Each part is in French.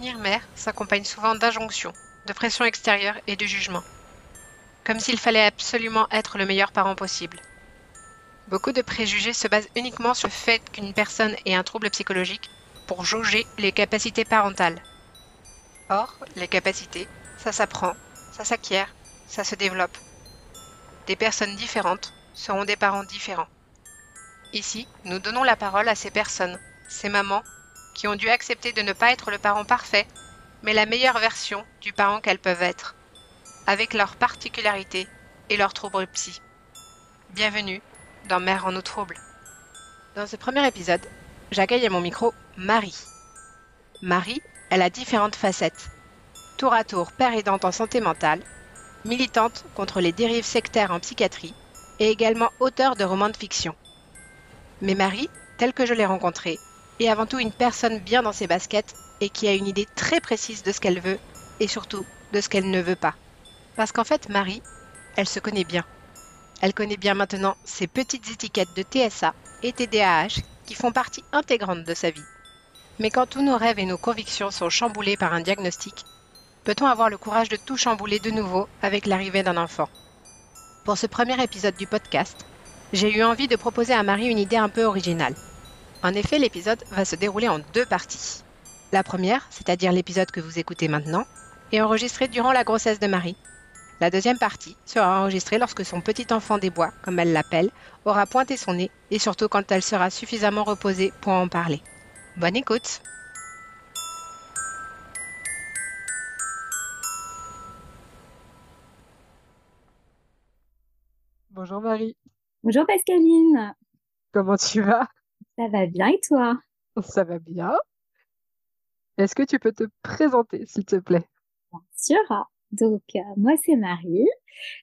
Devenir mère s'accompagne souvent d'injonctions, de pression extérieure et de jugement. Comme s'il fallait absolument être le meilleur parent possible. Beaucoup de préjugés se basent uniquement sur le fait qu'une personne ait un trouble psychologique pour jauger les capacités parentales. Or, les capacités, ça s'apprend, ça s'acquiert, ça se développe. Des personnes différentes seront des parents différents. Ici, nous donnons la parole à ces personnes, ces mamans, qui ont dû accepter de ne pas être le parent parfait, mais la meilleure version du parent qu'elles peuvent être, avec leurs particularités et leurs troubles psy. Bienvenue dans Mère en eau trouble. Dans ce premier épisode, j'accueille à mon micro Marie. Marie, elle a différentes facettes. Tour à tour père aidante en santé mentale, militante contre les dérives sectaires en psychiatrie et également auteure de romans de fiction. Mais Marie, telle que je l'ai rencontrée, est avant tout une personne bien dans ses baskets et qui a une idée très précise de ce qu'elle veut et surtout de ce qu'elle ne veut pas. Parce qu'en fait, Marie, elle se connaît bien. Elle connaît bien maintenant ces petites étiquettes de TSA et TDAH qui font partie intégrante de sa vie. Mais quand tous nos rêves et nos convictions sont chamboulés par un diagnostic, peut-on avoir le courage de tout chambouler de nouveau avec l'arrivée d'un enfant? Pour ce premier épisode du podcast, j'ai eu envie de proposer à Marie une idée un peu originale. En effet, l'épisode va se dérouler en deux parties. La première, c'est-à-dire l'épisode que vous écoutez maintenant, est enregistrée durant la grossesse de Marie. La deuxième partie sera enregistrée lorsque son petit enfant des bois, comme elle l'appelle, aura pointé son nez et surtout quand elle sera suffisamment reposée pour en parler. Bonne écoute Bonjour Marie. Bonjour Pascaline. Comment tu vas? Ça va bien et toi? Ça va bien. Est-ce que tu peux te présenter, s'il te plaît? Bien sûr. Donc, euh, moi, c'est Marie.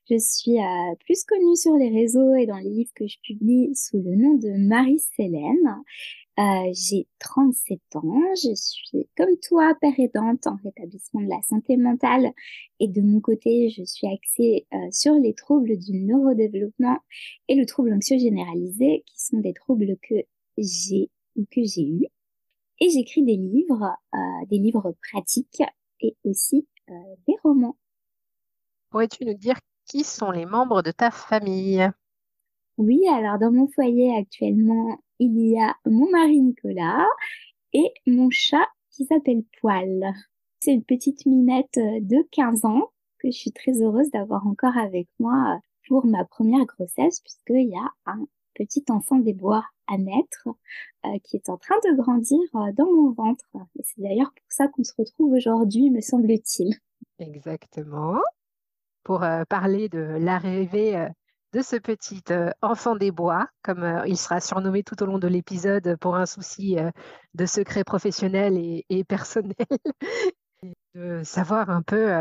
Je suis euh, plus connue sur les réseaux et dans les livres que je publie sous le nom de Marie-Célène. Euh, j'ai 37 ans. Je suis, comme toi, père aidante en rétablissement de la santé mentale. Et de mon côté, je suis axée sur les troubles du neurodéveloppement et le trouble anxieux généralisé, qui sont des troubles que j'ai ou que j'ai eu. Et j'écris des livres, des livres pratiques et aussi euh, des romans. Pourrais-tu nous dire qui sont les membres de ta famille? Oui, alors dans mon foyer actuellement, il y a mon mari Nicolas et mon chat qui s'appelle Poil. C'est une petite minette de 15 ans que je suis très heureuse d'avoir encore avec moi pour ma première grossesse puisqu'il y a un petit enfant des bois à naître euh, qui est en train de grandir euh, dans mon ventre. Et c'est d'ailleurs pour ça qu'on se retrouve aujourd'hui, me semble-t-il. Exactement. Pour euh, parler de l'arrivée de ce petit enfant des bois, comme il sera surnommé tout au long de l'épisode pour un souci de secret professionnel et, et personnel, de savoir un peu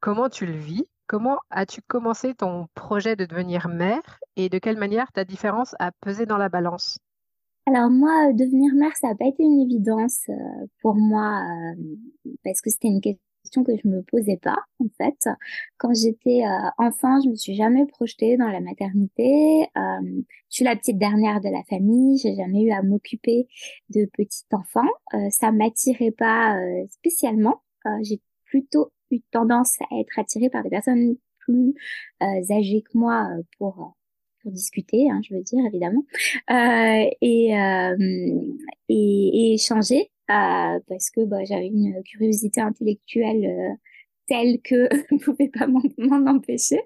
comment tu le vis Comment as-tu commencé ton projet de devenir mère et de quelle manière ta différence a pesé dans la balance? Alors moi, euh, devenir mère, ça n'a pas été une évidence euh, pour moi euh, parce que c'était une question que je me posais pas en fait. Quand j'étais enfant, je me suis jamais projetée dans la maternité. je suis la petite dernière de la famille. J'ai jamais eu à m'occuper de petits enfants. ça m'attirait pas spécialement. j'ai plutôt tendance à être attirée par des personnes plus euh, âgées que moi euh, pour euh, pour discuter, hein, je veux dire évidemment, et, et, échanger parce que bah, j'avais une curiosité intellectuelle telle que je ne pouvais pas m'en empêcher.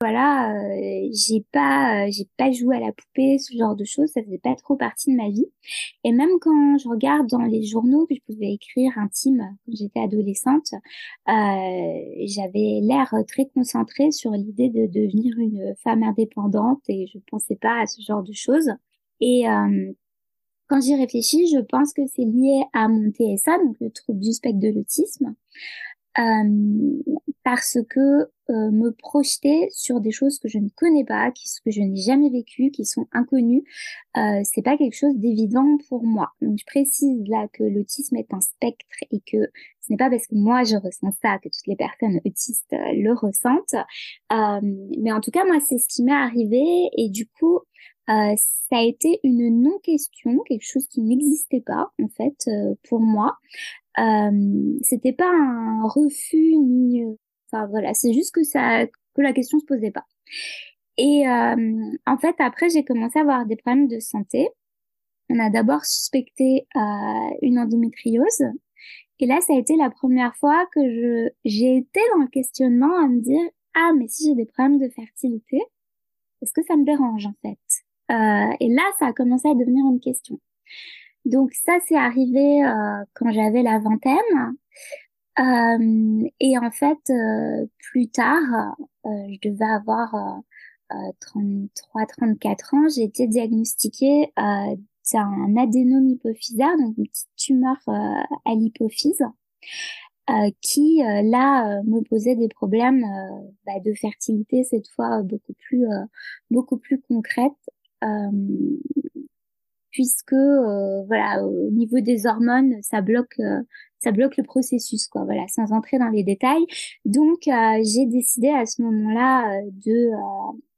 Voilà, euh, j'ai pas, euh, j'ai pas joué à la poupée, ce genre de choses, ça faisait pas trop partie de ma vie. Et même quand je regarde dans les journaux que je pouvais écrire intime quand j'étais adolescente, euh, j'avais l'air très concentrée sur l'idée de devenir une femme indépendante et je pensais pas à ce genre de choses. Et quand j'y réfléchis, je pense que c'est lié à mon TSA, donc le trouble du spectre de l'autisme. Euh, parce que euh, me projeter sur des choses que je ne connais pas, qui, que je n'ai jamais vécues, qui sont inconnues, euh, c'est pas quelque chose d'évident pour moi. Donc je précise là que l'autisme est un spectre et que ce n'est pas parce que moi je ressens ça que toutes les personnes autistes euh, le ressentent. mais en tout cas moi c'est ce qui m'est arrivé et du coup ça a été une non-question, quelque chose qui n'existait pas en fait pour moi. C'était pas un refus ni, enfin voilà, c'est juste que ça, que la question se posait pas. Et en fait, après, j'ai commencé à avoir des problèmes de santé. On a d'abord suspecté une endométriose. Et là, ça a été la première fois que je j'ai été dans le questionnement à me dire ah mais si j'ai des problèmes de fertilité, est-ce que ça me dérange en fait? Euh, Et là, ça a commencé à devenir une question. Donc ça, c'est arrivé euh, quand j'avais la vingtaine. Euh, et en fait, euh, plus tard, je devais avoir 33-34 ans, j'ai été diagnostiquée d'un adénome hypophysaire, donc une petite tumeur à l'hypophyse. Qui là me posait des problèmes bah, de fertilité cette fois beaucoup plus beaucoup plus concrètes puisque voilà au niveau des hormones ça bloque ça bloque le processus quoi voilà sans entrer dans les détails donc j'ai décidé à ce moment-là de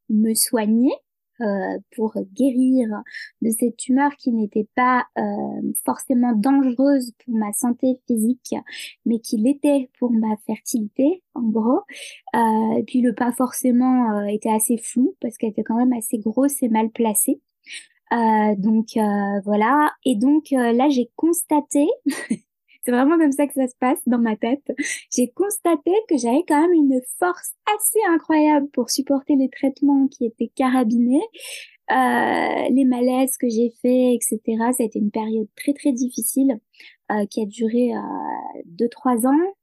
me soigner euh, pour guérir de cette tumeur qui n'était pas euh, forcément dangereuse pour ma santé physique, mais qui l'était pour ma fertilité, en gros. Euh, et puis le pas forcément était assez flou parce qu'elle était quand même assez grosse et mal placée. Donc voilà. Et donc là, j'ai constaté C'est vraiment comme ça que ça se passe dans ma tête. J'ai constaté que j'avais quand même une force assez incroyable pour supporter les traitements qui étaient carabinés. Euh, les malaises que j'ai fait, etc. Ça a été une période très très difficile euh, qui a duré euh, deux trois ans.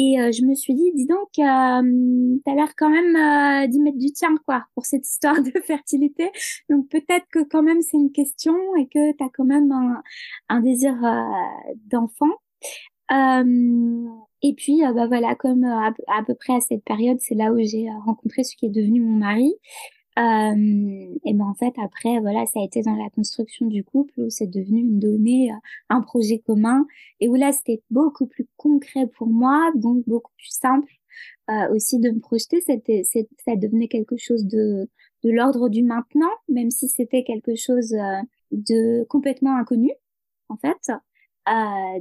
Et euh, je me suis dit, dis donc, euh, t'as l'air quand même euh, d'y mettre du tien, quoi, pour cette histoire de fertilité. Donc peut-être que quand même c'est une question et que t'as quand même un, un désir euh, d'enfant. et puis, bah voilà, comme à, à, peu près à cette période, c'est là où j'ai rencontré ce qui est devenu mon mari. Euh, et ben en fait après voilà ça a été dans la construction du couple où c'est devenu une donnée, euh, un projet commun et où là c'était beaucoup plus concret pour moi donc beaucoup plus simple euh, aussi de me projeter. C'était ça devenait quelque chose de de l'ordre du maintenant même si c'était quelque chose de complètement inconnu en fait.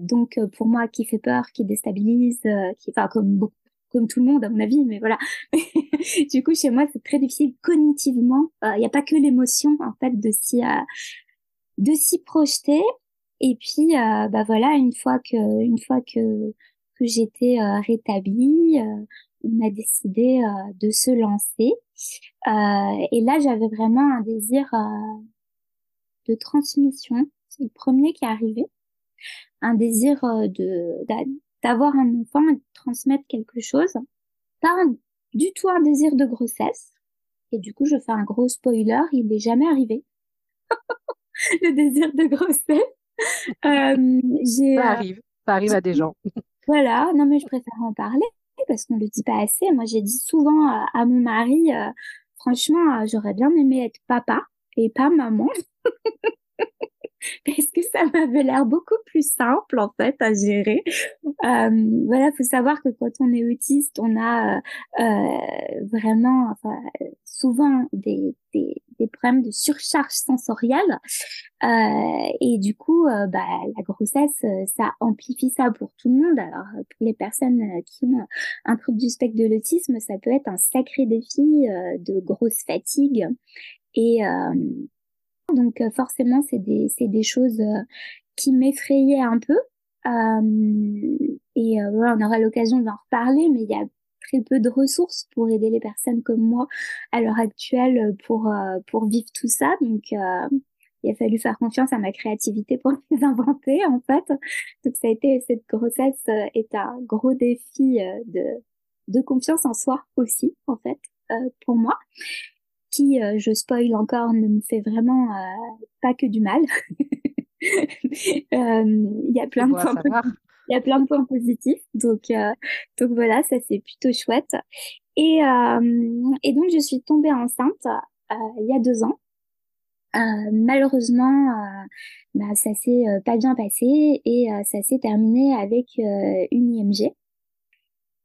Donc pour moi qui fait peur qui déstabilise qui enfin comme beaucoup comme tout le monde à mon avis, mais voilà. du coup, chez moi, c'est très difficile cognitivement. Il euh, n'y a pas que l'émotion en fait de s'y euh, de s'y projeter. Et puis, euh, bah voilà, une fois que une fois que que j'étais rétablie, on a décidé de se lancer. et là, j'avais vraiment un désir de transmission. C'est le premier qui est arrivé. Un désir de d'avoir un enfant et de transmettre quelque chose. Pas du tout un désir de grossesse. Et du coup, je fais un gros spoiler, il n'est jamais arrivé. le désir de grossesse. Euh, ça euh, arrive, ça arrive à des gens. voilà, non mais je préfère en parler parce qu'on le dit pas assez. Moi, j'ai dit souvent à, mon mari, euh, franchement, j'aurais bien aimé être papa et pas maman. Parce que ça m'avait l'air beaucoup plus simple en fait à gérer. Euh, voilà, faut savoir que quand on est autiste, on a euh, vraiment, enfin, souvent des, des, problèmes de surcharge sensorielle euh, et du coup, euh, bah, la grossesse, ça amplifie ça pour tout le monde. Alors pour les personnes qui ont un trouble du spectre de l'autisme, ça peut être un sacré défi de grosse fatigue et donc euh, forcément, c'est des, des choses euh, qui m'effrayaient un peu. Euh, et on aura l'occasion d'en reparler, mais il y a très peu de ressources pour aider les personnes comme moi à l'heure actuelle pour pour vivre tout ça. Donc il a fallu faire confiance à ma créativité pour les inventer en fait. Donc ça a été cette grossesse est un gros défi de de confiance en soi aussi en fait pour moi qui, euh, je spoil encore, ne me fait vraiment euh, pas que du mal. Euh, il y a plein de points il y a plein de points positifs. Donc donc voilà ça c'est plutôt chouette. Et et donc je suis tombée enceinte il y a deux ans. Malheureusement bah, ça s'est pas bien passé et ça s'est terminé avec une IMG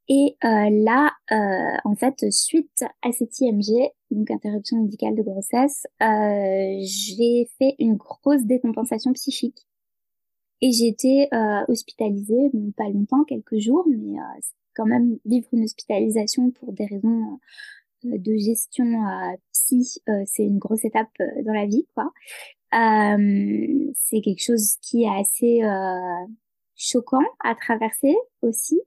et euh, là, euh, en fait, suite à cette IMG, donc interruption médicale de grossesse, euh, j'ai fait une grosse décompensation psychique. Et j'ai été hospitalisée, bon, pas longtemps, quelques jours, mais quand même vivre une hospitalisation pour des raisons de gestion psy, c'est une grosse étape dans la vie, quoi. c'est quelque chose qui est assez choquant à traverser aussi,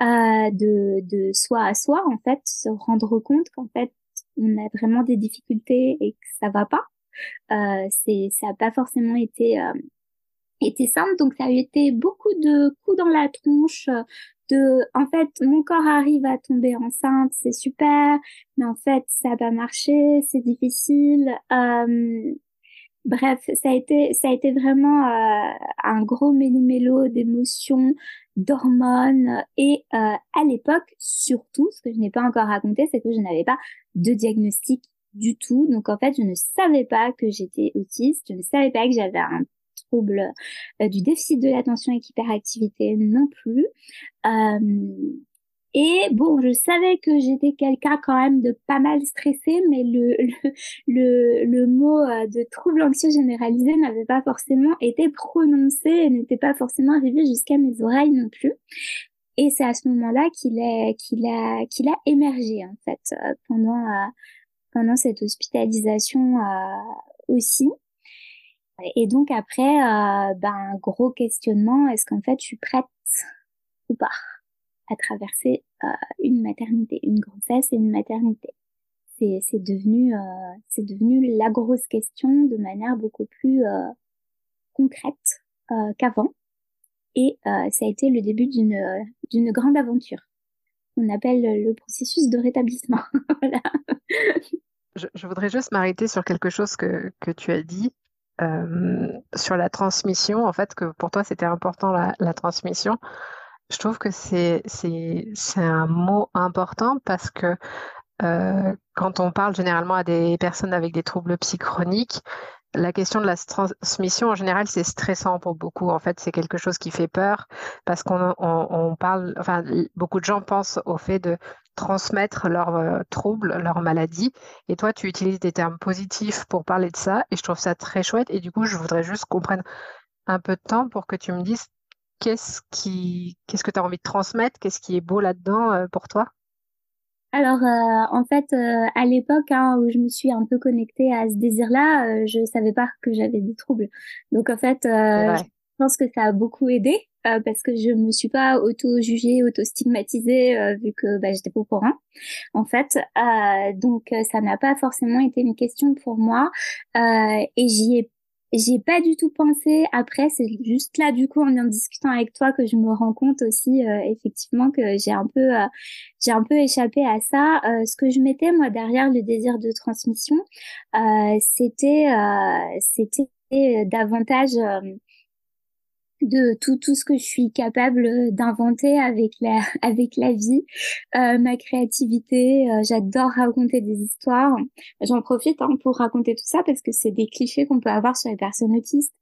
de, de soi à soi, en fait, se rendre compte qu'en fait, on a vraiment des difficultés et que ça va pas. Euh, c'est, ça n'a pas forcément été euh, été simple, donc ça a été beaucoup de coups dans la tronche. De, en fait, mon corps arrive à tomber enceinte, c'est super, mais en fait, ça n'a pas marché, c'est difficile. Euh, bref, ça a été, ça a été vraiment euh, un gros méli-mélo d'émotions, d'hormones, et euh, à l'époque, surtout, ce que je n'ai pas encore raconté, c'est que je n'avais pas de diagnostic du tout. Donc en fait, je ne savais pas que j'étais autiste, je ne savais pas que j'avais un trouble euh, du déficit de l'attention et hyperactivité non plus. Euh, et bon, je savais que j'étais quelqu'un quand même de pas mal stressé, mais le, le, le, mot euh, de trouble anxieux généralisé n'avait pas forcément été prononcé et n'était pas forcément arrivé jusqu'à mes oreilles non plus. Et c'est à ce moment-là qu'il est, qu'il a, qu'il a émergé, en fait, pendant, pendant cette hospitalisation euh, aussi. Et donc après, euh, ben, gros questionnement, est-ce qu'en fait je suis prête ou pas? À traverser euh, une maternité, une grossesse et une maternité. C'est, c'est devenu c'est devenu la grosse question de manière beaucoup plus concrète qu'avant. Et ça a été le début d'une d'une grande aventure. On appelle le processus de rétablissement. Je, voudrais juste m'arrêter sur quelque chose que, que tu as dit. Euh, sur la transmission, en fait, que pour toi c'était important la, transmission. Je trouve que c'est un mot important parce que euh, quand on parle généralement à des personnes avec des troubles psychroniques, la question de la transmission, en général, c'est stressant pour beaucoup. En fait, c'est quelque chose qui fait peur parce qu'on on, parle, enfin, beaucoup de gens pensent au fait de transmettre leurs euh, troubles, leurs maladies. Et toi, tu utilises des termes positifs pour parler de ça et je trouve ça très chouette. Et du coup, je voudrais juste qu'on prenne un peu de temps pour que tu me dises qu'est-ce qui, qu'est-ce que tu as envie de transmettre, qu'est-ce qui est beau là-dedans euh, pour toi? Alors, euh, en fait, euh, à l'époque hein, où je me suis un peu connectée à ce désir-là, euh, je savais pas que j'avais des troubles. Donc, en fait, je pense que ça a beaucoup aidé parce que je me suis pas auto-jugée, auto-stigmatisée vu que bah, j'étais pas au courant. En fait, donc ça n'a pas forcément été une question pour moi et j'y ai j'ai pas du tout pensé après, c'est juste là du coup en en discutant avec toi que je me rends compte aussi euh, effectivement que j'ai un peu euh, j'ai un peu échappé à ça. Euh, ce que je mettais moi derrière le désir de transmission, c'était c'était davantage de tout tout ce que je suis capable d'inventer avec la avec la vie. Euh, ma créativité euh, j'adore raconter des histoires. J'en profite hein, pour raconter tout ça parce que c'est des clichés qu'on peut avoir sur les personnes autistes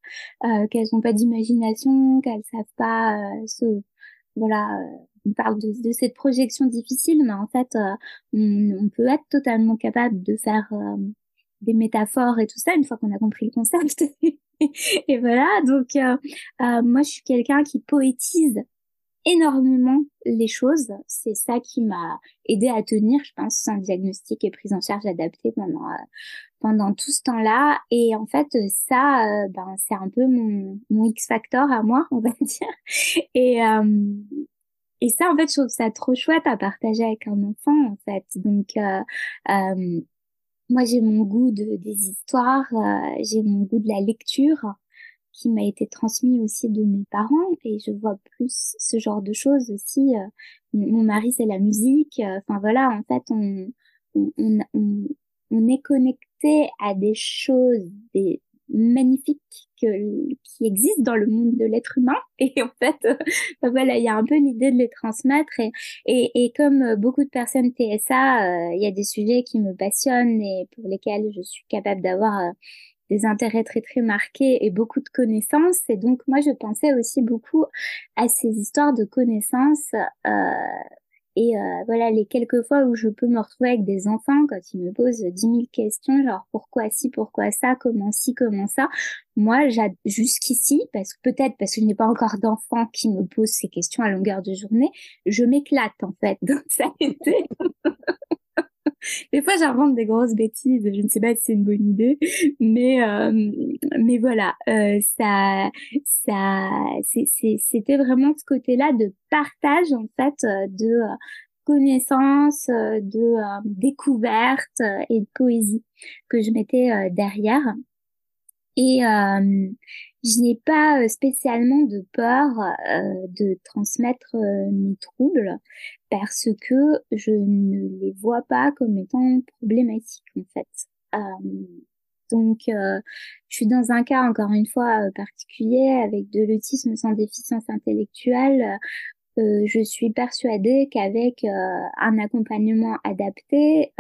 euh, qu'elles n'ont pas d'imagination qu'elles savent pas euh, se voilà on parle de, de, cette projection difficile mais en fait on, peut être totalement capable de faire des métaphores et tout ça une fois qu'on a compris le concept et voilà, donc euh, euh, moi je suis quelqu'un qui poétise énormément les choses. C'est ça qui m'a aidé à tenir, je pense, un diagnostic et prise en charge adaptée pendant euh, pendant tout ce temps-là. Et en fait, ça, ben c'est un peu mon, mon X factor à moi, on va dire. Et et ça, en fait, je trouve ça trop chouette à partager avec un enfant, en fait. Donc, euh, moi, j'ai mon goût de, des histoires, euh, j'ai mon goût de la lecture qui m'a été transmis aussi de mes parents et je vois plus ce genre de choses aussi. Euh, mon mari, c'est la musique. Euh, enfin voilà, en fait, on, on, on, on est connecté à des choses, des, magnifique que, qui existe dans le monde de l'être humain. Et en fait, euh, voilà, il y a un peu l'idée de les transmettre. Et, et, et comme euh, beaucoup de personnes TSA, euh, il y a des sujets qui me passionnent et pour lesquels je suis capable d'avoir des intérêts très très marqués et beaucoup de connaissances. Et donc moi, je pensais aussi beaucoup à ces histoires de connaissances Et euh, voilà, les quelques fois où je peux me retrouver avec des enfants, quand ils me posent dix mille questions, genre pourquoi ci, pourquoi ça, comment ci, comment ça, moi, jusqu'ici, parce peut-être parce que je n'ai pas encore d'enfants qui me posent ces questions à longueur de journée, je m'éclate en fait. Donc ça a été des fois, j'invente des grosses bêtises. Je ne sais pas si c'est une bonne idée, mais euh, mais voilà, euh, ça ça c'était vraiment ce côté-là de partage en fait euh, de connaissances, de découverte et de poésie que je mettais derrière. Et je n'ai pas euh, spécialement de peur euh, de transmettre mes troubles parce que je ne les vois pas comme étant problématiques en fait. donc, je suis dans un cas encore une fois particulier avec de l'autisme sans déficience intellectuelle. je suis persuadée qu'avec un accompagnement adapté,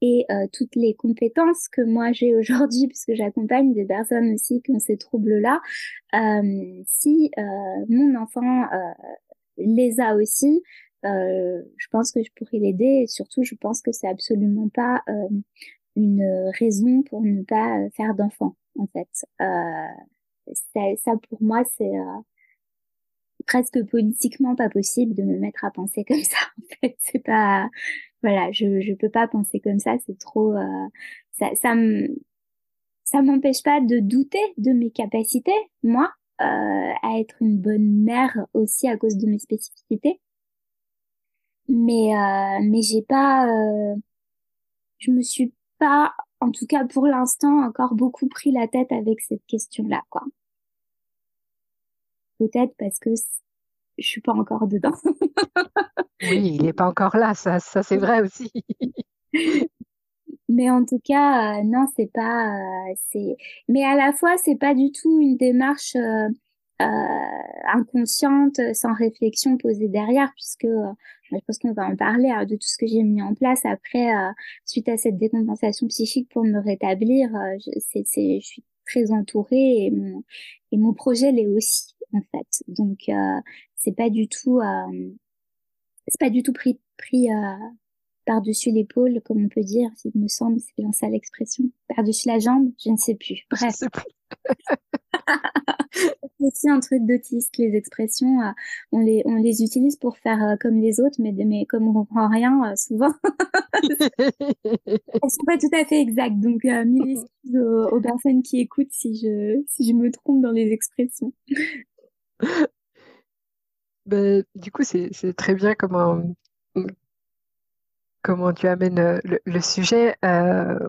et euh, toutes les compétences que moi j'ai aujourd'hui, puisque j'accompagne des personnes aussi qui ont ces troubles-là, euh, si euh, mon enfant les a aussi, je pense que je pourrais l'aider et surtout je pense que c'est absolument pas une raison pour ne pas faire d'enfant en fait. Ça, ça, pour moi c'est presque politiquement pas possible de me mettre à penser comme ça en fait c'est pas voilà, je je peux pas penser comme ça, c'est trop euh, ça ça ça m'empêche pas de douter de mes capacités, moi, euh, à être une bonne mère aussi à cause de mes spécificités. Mais euh, mais j'ai pas euh, je me suis pas en tout cas pour l'instant encore beaucoup pris la tête avec cette question-là quoi. Peut-être parce que je suis pas encore dedans. oui, il n'est pas encore là, ça, ça c'est vrai aussi. Mais en tout cas, euh, non, c'est pas, euh, c'est. Mais à la fois, c'est pas du tout une démarche euh, inconsciente, sans réflexion posée derrière, puisque je pense qu'on va en parler de tout ce que j'ai mis en place après, suite à cette décompensation psychique pour me rétablir. je, c'est, c'est, je suis très entourée et mon, et mon projet l'est aussi en fait. Donc c'est pas du tout euh, c'est pas du tout pris pris euh, par dessus l'épaule comme on peut dire il me semble c'est bien ça l'expression. Par dessus la jambe je ne sais plus. Bref. c'est aussi un truc d'autiste les expressions euh, on les on les utilise pour faire comme les autres mais mais comme on comprend rien souvent. Elles sont pas tout à fait exactes donc mille excuses aux, aux personnes qui écoutent si je si je me trompe dans les expressions ben, du coup, c'est très bien comment, comment tu amènes euh, le, sujet. Euh,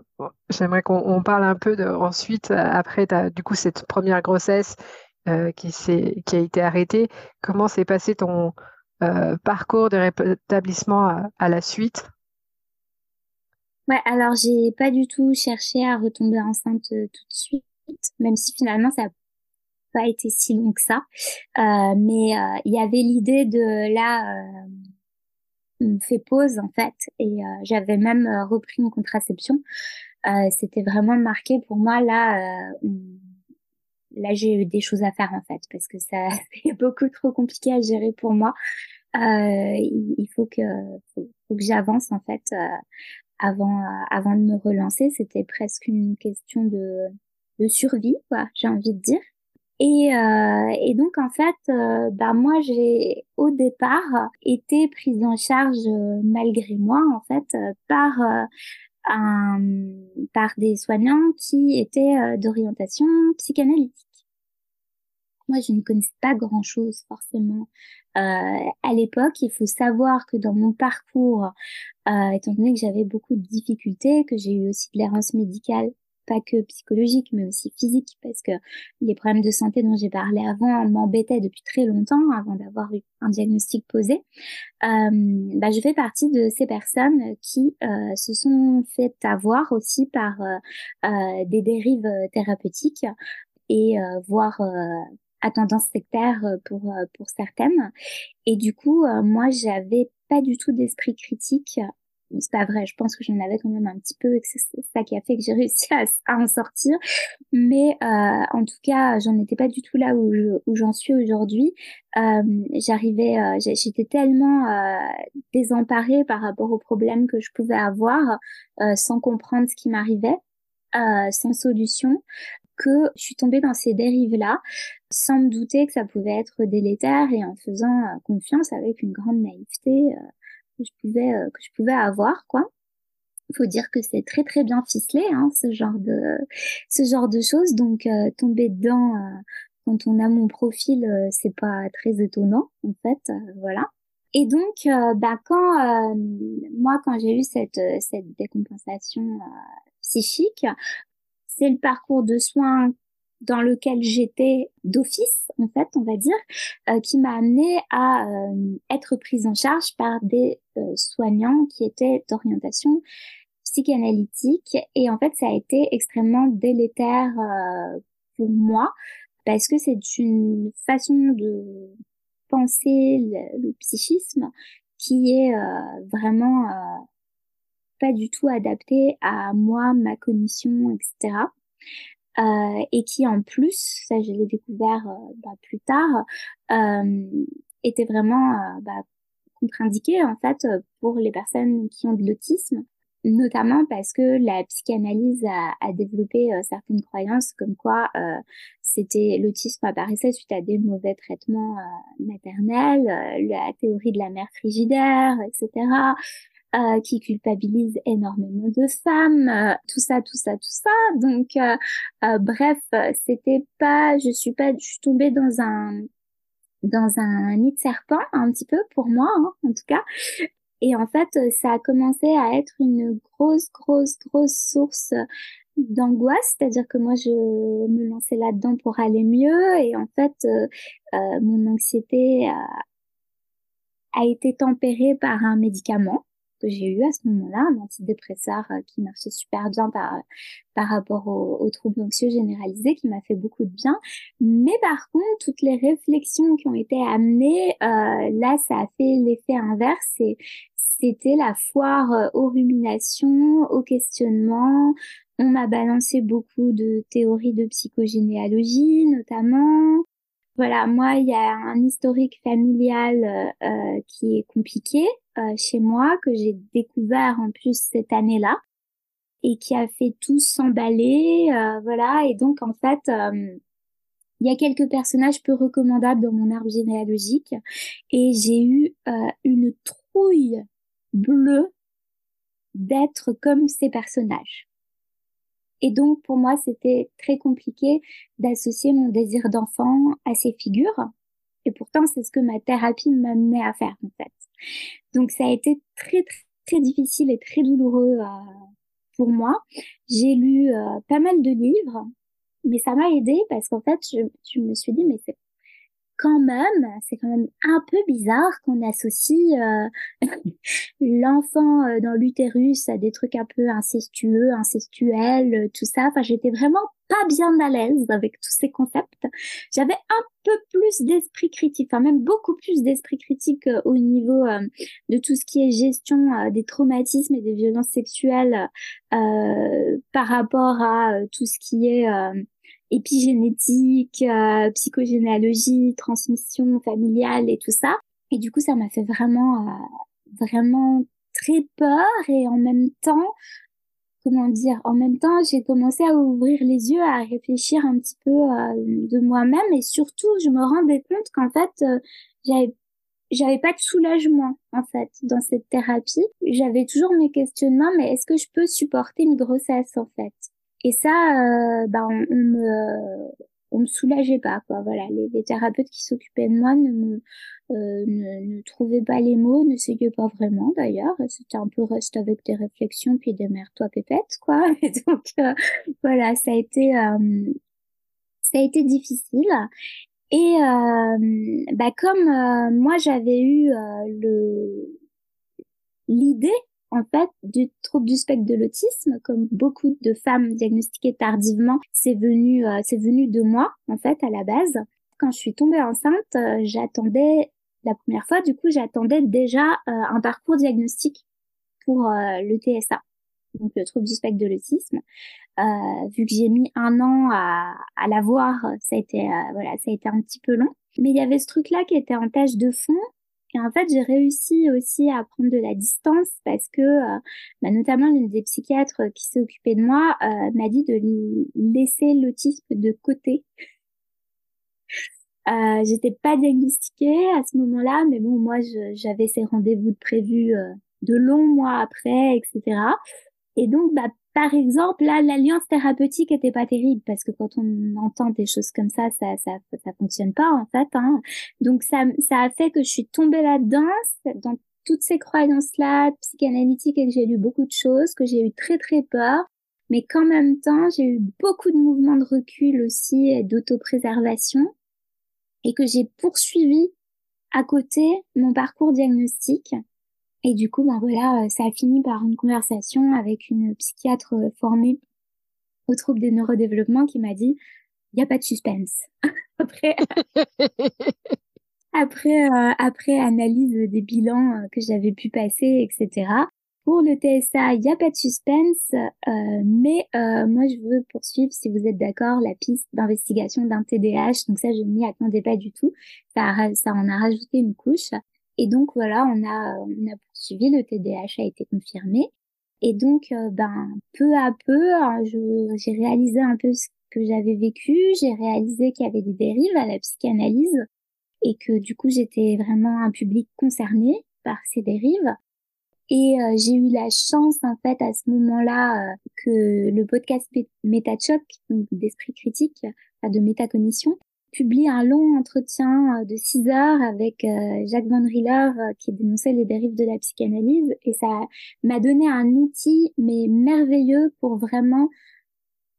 j'aimerais qu'on parle un peu ensuite, euh, après du coup, cette première grossesse qui, qui a été arrêtée. Comment s'est passé ton parcours de rétablissement à, la suite? Ouais, alors j'ai pas du tout cherché à retomber enceinte tout de suite, même si finalement ça pas été si long que ça. Euh, mais euh, il y avait l'idée de là, on fait pause en fait, et euh, j'avais même repris une contraception. C'était vraiment marqué pour moi là. là, j'ai eu des choses à faire en fait, parce que ça est beaucoup trop compliqué à gérer pour moi. il faut que faut, que j'avance en fait avant avant de me relancer. C'était presque une question de de survie, quoi. J'ai envie de dire. Et, euh, et donc en fait, euh, bah moi j'ai au départ été prise en charge euh, malgré moi en fait euh, par un, par des soignants qui étaient d'orientation psychanalytique. Moi, je ne connaissais pas grand-chose forcément à l'époque. Il faut savoir que dans mon parcours, étant donné que j'avais beaucoup de difficultés, que j'ai eu aussi de l'errance médicale pas que psychologique, mais aussi physique, parce que les problèmes de santé dont j'ai parlé avant m'embêtaient depuis très longtemps, avant d'avoir eu un diagnostic posé. Euh, bah, je fais partie de ces personnes qui euh, se sont fait avoir aussi par euh, des dérives thérapeutiques et voire à tendance sectaire pour pour certaines. Et du coup, moi, j'avais pas du tout d'esprit critique c'est pas vrai. Je pense que j'en avais quand même un petit peu et que c'est ça qui a fait que j'ai réussi à, en sortir. Mais euh, en tout cas, j'en étais pas du tout là où où j'en suis aujourd'hui. Euh, j'arrivais, euh, j'étais tellement euh, désemparée par rapport aux problèmes que je pouvais avoir, euh, sans comprendre ce qui m'arrivait, sans solution, que je suis tombée dans ces dérives-là, sans me douter que ça pouvait être délétère et en faisant confiance avec une grande naïveté que je pouvais que je pouvais avoir, quoi faut dire que c'est très très bien ficelé hein, ce genre de ce genre de choses donc tomber dedans quand on a mon profil, euh, c'est pas très étonnant en fait, euh, voilà. Et donc, euh, bah quand moi, quand j'ai eu cette cette décompensation psychique, c'est le parcours de soins dans lequel j'étais d'office, en fait, on va dire, qui m'a amené à être prise en charge par des soignants qui étaient d'orientation psychanalytique. Et en fait, ça a été extrêmement délétère pour moi parce que c'est une façon de penser le, psychisme qui est euh, vraiment euh, pas du tout adapté à moi, ma cognition, etc. Euh, et qui en plus, ça je l'ai découvert euh, bah, plus tard, était vraiment bah, contre-indiqué en fait pour les personnes qui ont de l'autisme notamment parce que la psychanalyse a, a développé euh, certaines croyances comme quoi euh, c'était l'autisme apparaissait suite à des mauvais traitements euh, maternels, euh, la théorie de la mère frigidaire, etc. qui culpabilise énormément de femmes, tout ça, tout ça, tout ça. Donc, bref, c'était pas, je suis pas, je suis tombée dans un dans un nid de serpent un petit peu pour moi hein, en tout cas. Et en fait, euh, ça a commencé à être une grosse, grosse, grosse source d'angoisse, c'est-à-dire que moi je me lançais là-dedans pour aller mieux. Et en fait euh, euh, mon anxiété a, été tempérée par un médicament que j'ai eu à ce moment-là, un antidépresseur qui marchait super bien par, par rapport aux, troubles anxieux généralisés, qui m'a fait beaucoup de bien. Mais par contre, toutes les réflexions qui ont été amenées, là, ça a fait l'effet inverse et c'était la foire euh, aux ruminations, aux questionnements. On m'a balancé beaucoup de théories de psychogénéalogie, notamment. Voilà, moi, il y a un historique familial euh, euh, qui est compliqué chez moi, que j'ai découvert en plus cette année-là, et qui a fait tout s'emballer. voilà, et donc en fait, il y a quelques personnages peu recommandables dans mon arbre généalogique, et j'ai eu une trouille bleu d'être comme ces personnages. Et donc, pour moi, c'était très compliqué d'associer mon désir d'enfant à ces figures. Et pourtant, c'est ce que ma thérapie m'amenait à faire, en fait. Donc, ça a été très, très, très difficile et très douloureux euh, pour moi. J'ai lu euh, pas mal de livres, mais ça m'a aidé parce qu'en fait, je, je me suis dit, mais c'est quand même, c'est quand même un peu bizarre qu'on associe euh, l'enfant euh, dans l'utérus à des trucs un peu incestueux, incestuels, euh, tout ça. Enfin, j'étais vraiment pas bien à l'aise avec tous ces concepts. J'avais un peu plus d'esprit critique, enfin même beaucoup plus d'esprit critique au niveau de tout ce qui est gestion des traumatismes et des violences sexuelles par rapport à tout ce qui est épigénétique, euh, psychogénéalogie, transmission familiale et tout ça. Et du coup, ça m'a fait vraiment, euh, vraiment très peur et en même temps, comment dire, en même temps, j'ai commencé à ouvrir les yeux, à réfléchir un petit peu euh, de moi-même et surtout, je me rendais compte qu'en fait, j'avais j'avais pas de soulagement en fait dans cette thérapie. J'avais toujours mes questionnements, mais est-ce que je peux supporter une grossesse en fait? Et ça, euh, bah, on, on, me, on me soulageait pas, quoi. Voilà, les, les thérapeutes qui s'occupaient de moi ne me, euh, ne, ne, trouvaient pas les mots, ne pas vraiment d'ailleurs. C'était un peu reste avec des réflexions puis des mères toi pépette, quoi. Et donc euh, voilà, ça a été, euh, ça a été difficile. Et euh, bah comme moi j'avais eu le l'idée en fait, du trouble du spectre de l'autisme, comme beaucoup de femmes diagnostiquées tardivement, c'est venu, euh, c'est venu de moi, en fait, à la base. Quand je suis tombée enceinte, euh, j'attendais, la première fois, du coup, j'attendais déjà euh, un parcours diagnostique pour le TSA, donc le trouble du spectre de l'autisme. vu que j'ai mis un an à, à l'avoir, ça a été voilà, ça a été un petit peu long. Mais il y avait ce truc-là qui était en tâche de fond et en fait, j'ai réussi aussi à prendre de la distance parce que, euh, bah, notamment l'une des psychiatres qui s'est occupée de moi euh, m'a dit de laisser l'autisme de côté. Euh, j'étais pas diagnostiquée à ce moment-là, mais bon, moi, j'avais ces rendez-vous de prévus euh, de longs mois après, etc. Et donc, bah, par exemple, là, l'alliance thérapeutique était pas terrible parce que quand on entend des choses comme ça, ça, ça, ça fonctionne pas en fait. Hein. Donc ça, ça a fait que je suis tombée là-dedans, dans toutes ces croyances-là psychanalytiques et que j'ai lu beaucoup de choses, que j'ai eu très très peur, mais qu'en même temps j'ai eu beaucoup de mouvements de recul aussi d'autopréservation et que j'ai poursuivi à côté mon parcours diagnostique et du coup, ben voilà, euh, ça a fini par une conversation avec une psychiatre euh, formée au trouble des neurodéveloppements qui m'a dit, il n'y a pas de suspense. après, après, euh, après analyse des bilans que j'avais pu passer, etc. Pour le TSA, il n'y a pas de suspense, mais moi je veux poursuivre, si vous êtes d'accord, la piste d'investigation d'un TDAH. Donc ça, je n'y attendais pas du tout. Ça, ça en a rajouté une couche. Et donc voilà, on a, on a poursuivi, le TDAH a été confirmé. Et donc, euh, ben, peu à peu, hein, j'ai réalisé un peu ce que j'avais vécu, j'ai réalisé qu'il y avait des dérives à la psychanalyse et que du coup, j'étais vraiment un public concerné par ces dérives. Et euh, j'ai eu la chance, en fait, à ce moment-là, euh, que le podcast MetaChoc, d'esprit critique, de métacognition, publie un long entretien euh, de six heures avec euh, Jacques Van Riller euh, qui dénonçait les dérives de la psychanalyse et ça m'a donné un outil mais merveilleux pour vraiment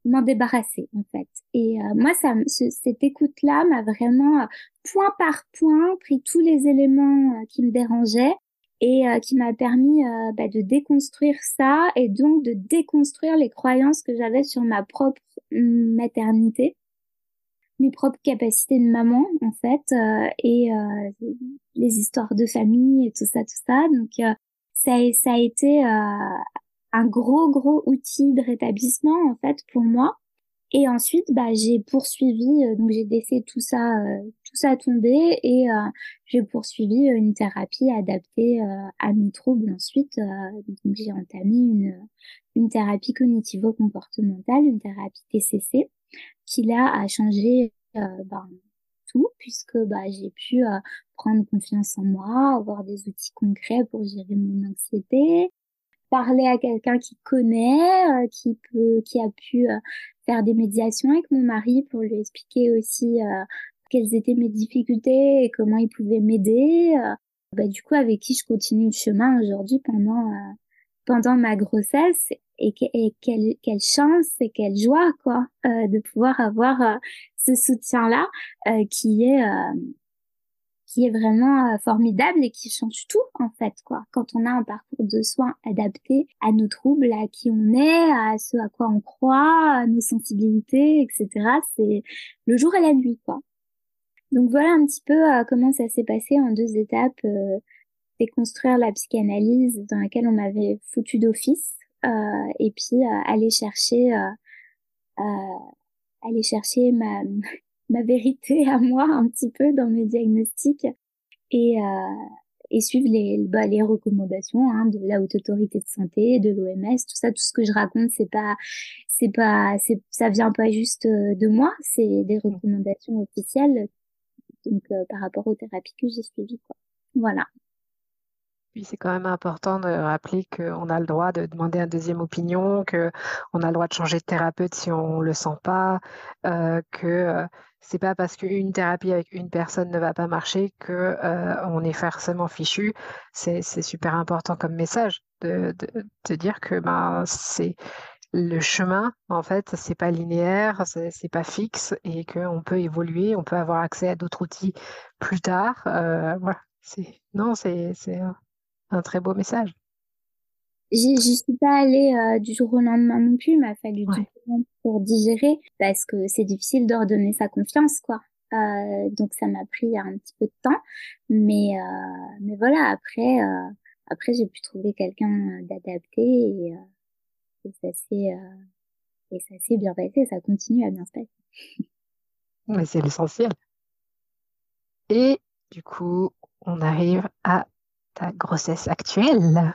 m'en débarrasser en fait. Et moi, ça, cette écoute-là m'a vraiment point par point pris tous les éléments qui me dérangeaient et qui m'a permis bah, de déconstruire ça et donc de déconstruire les croyances que j'avais sur ma propre hum, maternité mes propres capacités de maman en fait euh, et euh, les histoires de famille et tout ça tout ça. Donc euh, ça ça a été un gros gros outil de rétablissement en fait pour moi. Et ensuite bah j'ai poursuivi donc j'ai laissé tout ça tout ça tomber et j'ai poursuivi une thérapie adaptée à mes troubles ensuite donc j'ai entamé une une thérapie cognitivo-comportementale une thérapie TCC qui là a changé euh, ben, tout puisque bah, j'ai pu euh, prendre confiance en moi, avoir des outils concrets pour gérer mon anxiété, parler à quelqu'un qui connaît, euh, qui peut, qui a pu faire des médiations avec mon mari pour lui expliquer aussi quelles étaient mes difficultés et comment il pouvait m'aider. Bah, du coup, avec qui je continue le chemin aujourd'hui pendant pendant ma grossesse et, quelle, chance et quelle joie quoi euh, de pouvoir avoir euh, ce soutien là euh, qui est qui est vraiment formidable et qui change tout en fait quoi. Quand on a un parcours de soins adapté à nos troubles à qui on est à ce à quoi on croit à nos sensibilités etc c'est le jour et la nuit quoi. Donc voilà un petit peu comment ça s'est passé en deux étapes déconstruire la psychanalyse dans laquelle on m'avait foutu d'office. euh, et puis euh, aller chercher euh, aller chercher ma ma vérité à moi un petit peu dans mes diagnostics et et suivre les bah, les recommandations hein, de la haute autorité de santé de l'OMS tout ça tout ce que je raconte c'est pas c'est pas c'est ça vient pas juste de moi c'est des recommandations officielles. Donc par rapport aux thérapies que j'ai suivies voilà puis c'est quand même important de rappeler qu'on a le droit de demander une deuxième opinion, qu'on a le droit de changer de thérapeute si on ne le sent pas, euh, que euh, c'est pas parce qu'une thérapie avec une personne ne va pas marcher que euh, on est forcément fichu. C'est super important comme message de, de, dire que ben, c'est le chemin, en fait, c'est pas linéaire, c'est pas fixe et qu'on peut évoluer, on peut avoir accès à d'autres outils plus tard. voilà. Non, c'est un très beau message. J'y suis pas allée euh, du jour au lendemain non plus, il m'a fallu du temps pour digérer parce que c'est difficile de redonner sa confiance, quoi. Euh, donc ça m'a pris un petit peu de temps, mais euh, mais voilà après après, j'ai pu trouver quelqu'un d'adapté et, et ça s'est et ça s'est bien passé, ça continue à bien se passer. Mais c'est l'essentiel. Et du coup, on arrive à ta grossesse actuelle.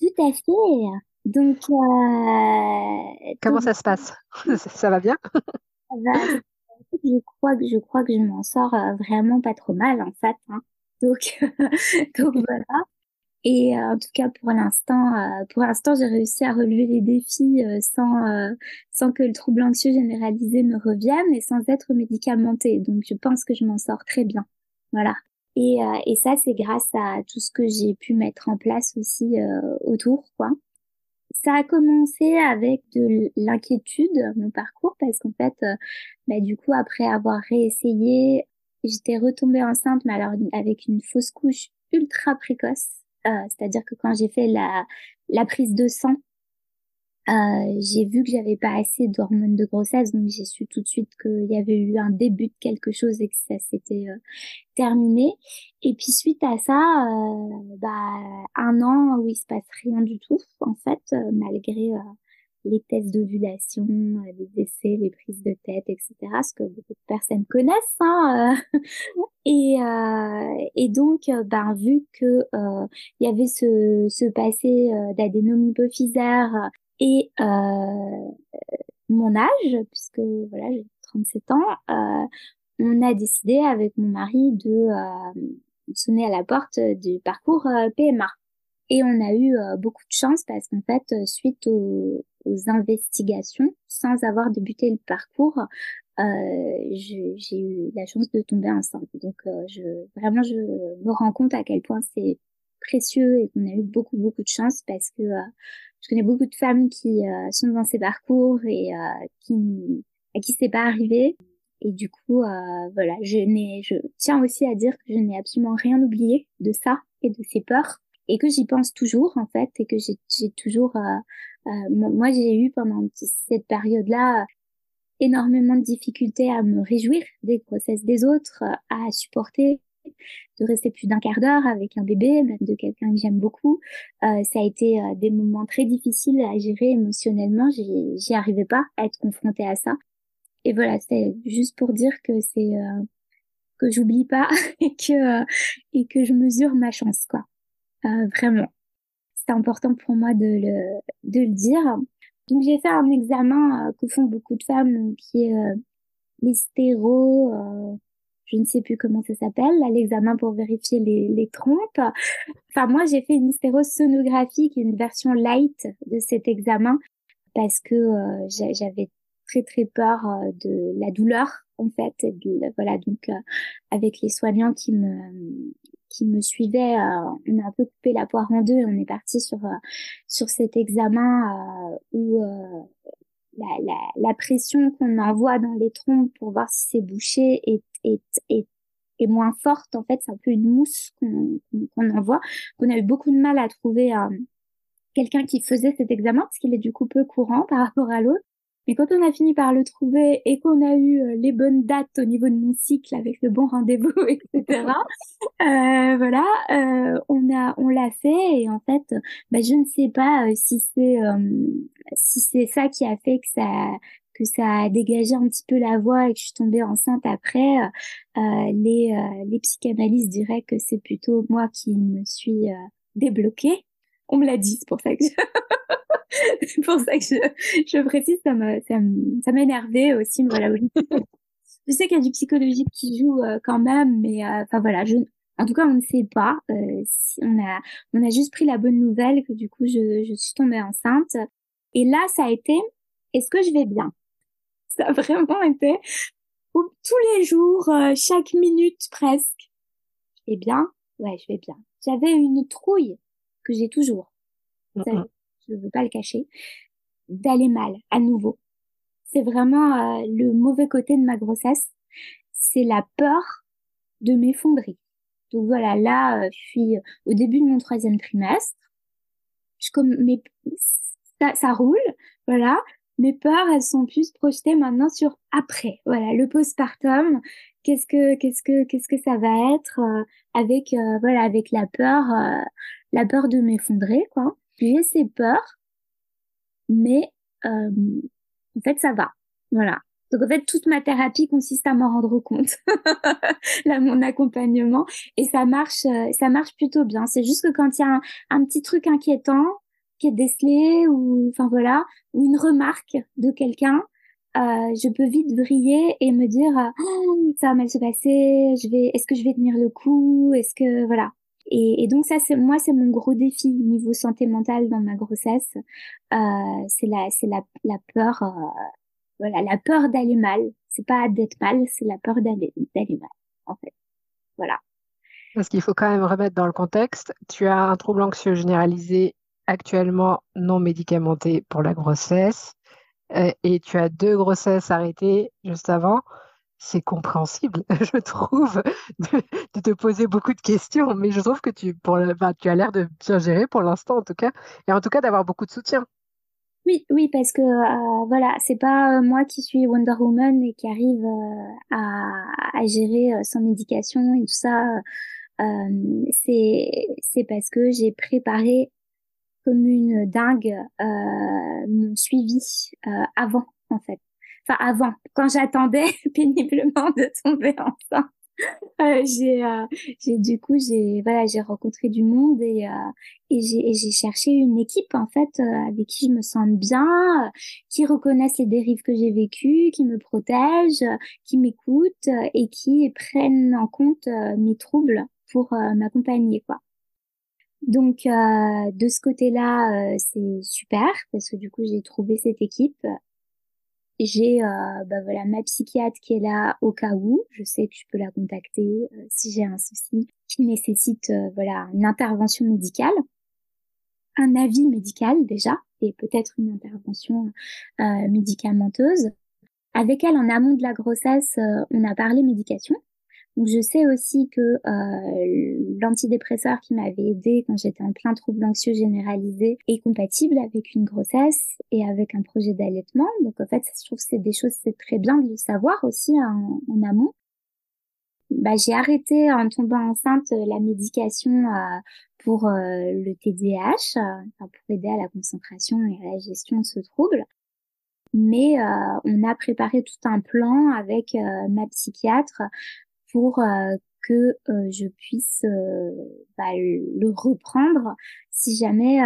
Tout à fait. Donc, euh, comment ça se passe? Ça va bien? Je crois que je crois que je m'en sors euh, vraiment pas trop mal en fait. Hein. Donc, donc voilà. Et euh, en tout cas pour l'instant, pour l'instant j'ai réussi à relever les défis sans sans que le trouble anxieux généralisé me revienne et sans être médicamenté. Donc je pense que je m'en sors très bien. Voilà. Et, et ça c'est grâce à tout ce que j'ai pu mettre en place aussi autour, quoi ça a commencé avec de l'inquiétude, mon parcours, parce qu'en fait, euh, bah, du coup, après avoir réessayé, j'étais retombée enceinte, mais alors avec une fausse couche ultra précoce. Euh, C'est-à-dire que quand j'ai fait la, la prise de sang, euh, j'ai vu que j'avais pas assez d'hormones de grossesse, donc j'ai su tout de suite qu'il y avait eu un début de quelque chose et que ça s'était euh, terminé. Et puis suite à ça, euh, bah un an où il se passe rien du tout, en fait, malgré les tests d'ovulation, les essais, les prises de tête, etc. Ce que beaucoup de personnes connaissent. Hein, et, et donc, ben vu que il y avait ce, ce passé d'adénome hypophysaire et euh, mon âge, puisque voilà, j'ai 37 ans, euh, on a décidé avec mon mari de euh, sonner à la porte du parcours PMA. Et on a eu beaucoup de chance parce qu'en fait, suite aux, investigations, sans avoir débuté le parcours, j'ai eu la chance de tomber enceinte. Donc, je, vraiment, je me rends compte à quel point c'est précieux et qu'on a eu beaucoup, beaucoup de chance parce que je connais beaucoup de femmes qui euh, sont dans ces parcours et euh, qui à qui c'est pas arrivé. Et du coup, euh, voilà, je je tiens aussi à dire que je n'ai absolument rien oublié de ça et de ces peurs et que j'y pense toujours en fait et que j'ai, j'ai toujours, moi j'ai eu pendant cette période-là énormément de difficultés à me réjouir des grossesses des autres, à supporter de rester plus d'un quart d'heure avec un bébé, même de quelqu'un que j'aime beaucoup. Euh, ça a été euh, des moments très difficiles à gérer émotionnellement. J'y arrivais pas à être confrontée à ça. Et voilà, c'est juste pour dire que c'est euh, que j'oublie pas et que et que je mesure ma chance, quoi. vraiment, c'est important pour moi de le de le dire. Donc j'ai fait un examen que font beaucoup de femmes, qui est l'hystéro je ne sais plus comment ça s'appelle, l'examen pour vérifier les, les trompes. Enfin, moi, j'ai fait une hystérosonographie, qui est une version light de cet examen, parce que euh, j'avais très très peur euh, de la douleur, en fait. voilà, donc euh, avec les soignants qui me qui me suivaient, on a un peu coupé la poire en deux et on est parti sur sur cet examen où la, la, la, pression qu'on envoie dans les trompes pour voir si c'est bouché est est, est, est moins forte. En fait, c'est un peu une mousse qu'on qu'on envoie, qu'on a eu beaucoup de mal à trouver euh, quelqu'un qui faisait cet examen parce qu'il est du coup peu courant par rapport à l'autre. Mais quand on a fini par le trouver et qu'on a eu euh, les bonnes dates au niveau de mon cycle avec le bon rendez-vous, etc. euh, voilà, on a, on l'a fait et en fait, bah, je ne sais pas si c'est si c'est ça qui a fait que ça que ça a dégagé un petit peu la voix et que je suis tombée enceinte après, euh, les, euh, les psychanalystes diraient que c'est plutôt moi qui me suis euh, débloquée. On me l'a dit, c'est pour ça que je... c'est pour ça que je, je précise, ça m'a ça m'a énervé aussi. Voilà, je sais qu'il y a du psychologique qui joue quand même, mais enfin voilà, je, en tout cas, on ne sait pas. Si on a, on a juste pris la bonne nouvelle que du coup, je, je suis tombée enceinte. Et là, ça a été, est-ce que je vais bien? Ça a vraiment été tous les jours, euh, chaque minute presque. Je vais bien Ouais, je vais bien. J'avais une trouille que j'ai toujours. je ne veux pas le cacher. D'aller mal, à nouveau. C'est vraiment euh, le mauvais côté de ma grossesse. C'est la peur de m'effondrer. Donc voilà, là, euh, je suis au début de mon troisième trimestre. Je comme, mais ça, ça roule, voilà. Mes peurs, elles sont plus projetées maintenant sur après. Voilà, le postpartum. Qu'est-ce que, qu'est-ce que, qu'est-ce que ça va être euh, avec, euh, avec la peur, euh, la peur de m'effondrer, quoi. J'ai ces peurs, mais en fait, ça va. Voilà. Donc en fait, toute ma thérapie consiste à m'en rendre compte, là mon accompagnement, et ça marche, ça marche plutôt bien. C'est juste que quand il y a un petit truc inquiétant, qui est décelé ou enfin voilà ou une remarque de quelqu'un euh, je peux vite briller et me dire oh, ça va mal se passer je vais est-ce que je vais tenir le coup est-ce que voilà. Et, donc ça c'est moi c'est mon gros défi niveau santé mentale dans ma grossesse. Euh, c'est la c'est la, la peur euh, voilà la peur d'aller mal. C'est pas d'être mal c'est la peur d'aller d'aller mal en fait. Voilà. Parce qu'il faut quand même remettre dans le contexte tu as un trouble anxieux généralisé actuellement non médicamenté pour la grossesse euh, et tu as deux grossesses arrêtées juste avant, c'est compréhensible, je trouve, de, te poser beaucoup de questions. Mais je trouve que tu, pour tu as l'air de bien gérer pour l'instant, en tout cas, et en tout cas d'avoir beaucoup de soutien. Oui, oui, parce que euh, voilà, c'est pas euh, moi qui suis Wonder Woman et qui arrive à, à, gérer sans médication et tout ça. c'est c'est parce que j'ai préparé comme une dingue euh, mon suivi euh, avant en fait. Enfin avant, quand j'attendais péniblement de tomber enceinte. Euh, j'ai euh, j'ai du coup j'ai voilà j'ai rencontré du monde et euh, et j'ai j'ai cherché une équipe en fait euh, avec qui je me sens bien qui reconnaissent les dérives que j'ai vécues qui me protègent qui m'écoutent et qui prennent en compte mes troubles pour m'accompagner quoi donc euh, de ce côté-là, euh, c'est super parce que du coup j'ai trouvé cette équipe. J'ai euh, bah voilà ma psychiatre qui est là au cas où. Je sais que je peux la contacter si j'ai un souci qui nécessite voilà une intervention médicale, un avis médical déjà et peut-être une intervention médicamenteuse. Avec elle, en amont de la grossesse, on a parlé médication. Donc je sais aussi que euh, l'antidépresseur qui m'avait aidé quand j'étais en plein trouble anxieux généralisé est compatible avec une grossesse et avec un projet d'allaitement. Donc en fait, je trouve que c'est des choses, c'est très bien de le savoir aussi en, amont. Bah, j'ai arrêté en tombant enceinte la médication euh, pour euh, le TDAH, pour aider à la concentration et à la gestion de ce trouble. Mais on a préparé tout un plan avec ma psychiatre pour euh, que euh, je puisse euh, bah, le reprendre si jamais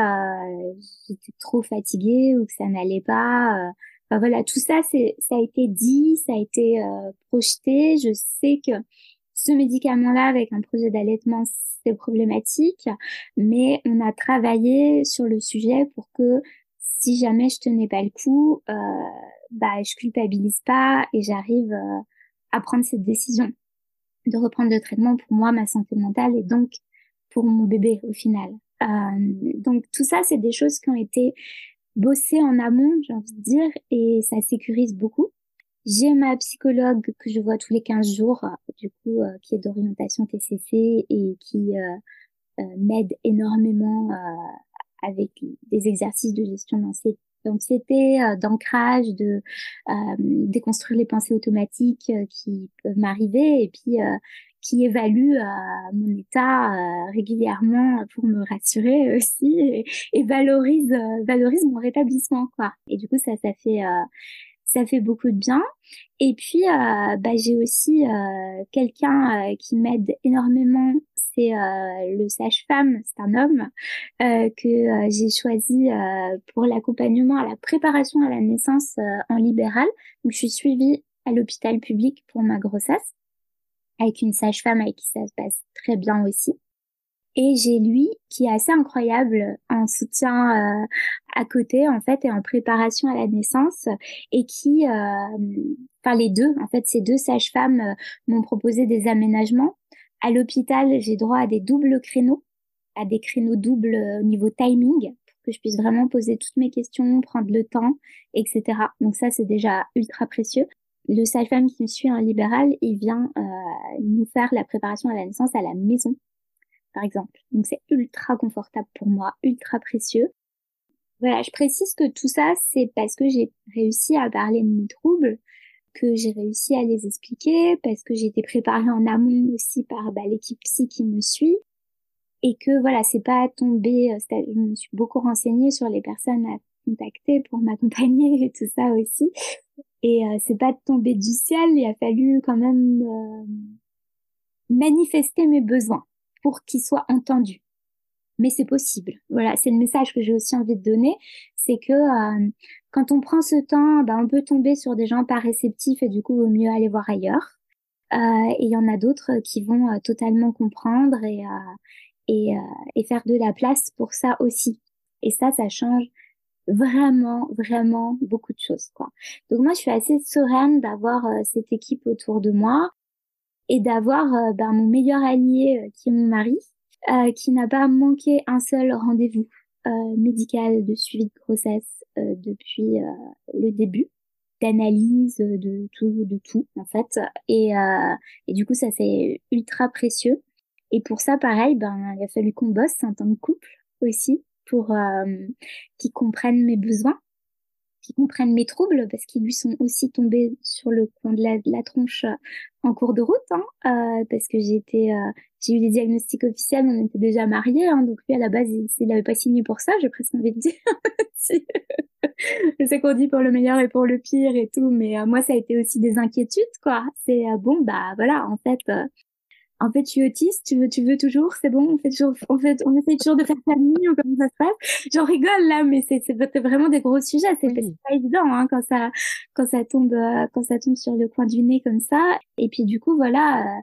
j'étais trop fatiguée ou que ça n'allait pas. Enfin, voilà, tout ça, c'est ça a été dit, ça a été projeté. Je sais que ce médicament-là, avec un projet d'allaitement, c'est problématique, mais on a travaillé sur le sujet pour que si jamais je tenais pas le coup, euh, bah je culpabilise pas et j'arrive à prendre cette décision de reprendre le traitement pour moi, ma santé mentale et donc pour mon bébé au final. Euh, donc tout ça, c'est des choses qui ont été bossées en amont, j'ai envie de dire, et ça sécurise beaucoup. J'ai ma psychologue que je vois tous les 15 jours, du coup, euh, qui est d'orientation TCC et qui euh, euh, m'aide énormément euh, avec des exercices de gestion d'anxiété d'anxiété, euh, d'ancrage, de euh, déconstruire les pensées automatiques euh, qui peuvent m'arriver et puis qui évalue mon état régulièrement pour me rassurer aussi et, valorise valorise mon rétablissement quoi. Et du coup ça ça fait ça fait beaucoup de bien. Et puis, euh, bah, j'ai aussi euh, quelqu'un euh, qui m'aide énormément. C'est le sage-femme, c'est un homme que j'ai choisi pour l'accompagnement à la préparation à la naissance en libéral. Donc, je suis suivie à l'hôpital public pour ma grossesse avec une sage-femme avec qui ça se passe très bien aussi. Et j'ai lui qui est assez incroyable en soutien euh, à côté en fait et en préparation à la naissance et qui, euh, enfin les deux en fait ces deux sages-femmes euh, m'ont proposé des aménagements. À l'hôpital j'ai droit à des doubles créneaux, à des créneaux doubles au niveau timing pour que je puisse vraiment poser toutes mes questions, prendre le temps, etc. Donc ça c'est déjà ultra précieux. Le sage-femme qui me suit en libéral, il vient nous faire la préparation à la naissance à la maison par exemple. Donc c'est ultra confortable pour moi, ultra précieux. Voilà, je précise que tout ça, c'est parce que j'ai réussi à parler de mes troubles, que j'ai réussi à les expliquer, parce que j'ai été préparée en amont aussi par bah, l'équipe psy qui me suit, et que voilà, c'est pas tombé. Euh, je me suis beaucoup renseignée sur les personnes à contacter pour m'accompagner et tout ça aussi, et euh, c'est pas tombé du ciel. Il a fallu quand même euh, manifester mes besoins pour qu'ils soient entendus mais c'est possible. Voilà, c'est le message que j'ai aussi envie de donner, c'est que euh, quand on prend ce temps, ben, on peut tomber sur des gens pas réceptifs et du coup, il vaut mieux aller voir ailleurs. Euh, et il y en a d'autres qui vont euh, totalement comprendre et, et, et faire de la place pour ça aussi. Et ça, ça change vraiment, vraiment beaucoup de choses, quoi. Donc moi, je suis assez sereine d'avoir cette équipe autour de moi et d'avoir ben, mon meilleur allié qui est mon mari, euh, qui n'a pas manqué un seul rendez-vous euh, médical de suivi de grossesse euh, depuis le début d'analyse de tout de tout en fait. Et, et du coup ça c'est ultra précieux. Et pour ça pareil ben il a fallu qu'on bosse en tant que couple aussi pour euh, qu'ils comprennent mes besoins qui comprennent mes troubles parce qu'ils lui sont aussi tombés sur le coin de la, tronche euh, en cours de route hein, euh, parce que euh, j'ai eu des diagnostics officiels on était déjà mariés hein, donc lui à la base il, avait pas signé pour ça j'ai presque envie de dire. Je sais qu'on dit pour le meilleur et pour le pire et tout mais moi ça a été aussi des inquiétudes quoi. C'est bon bah voilà en fait en fait, tu es autiste, tu veux, tu veux toujours, c'est bon, on fait toujours, on fait, on essaie toujours de faire famille ou comment ça se passe. J'en rigole là, mais c'est, c'est vraiment des gros sujets. C'est pas évident hein, quand ça, quand ça tombe, euh, quand ça tombe sur le coin du nez comme ça. Et puis du coup, voilà, euh,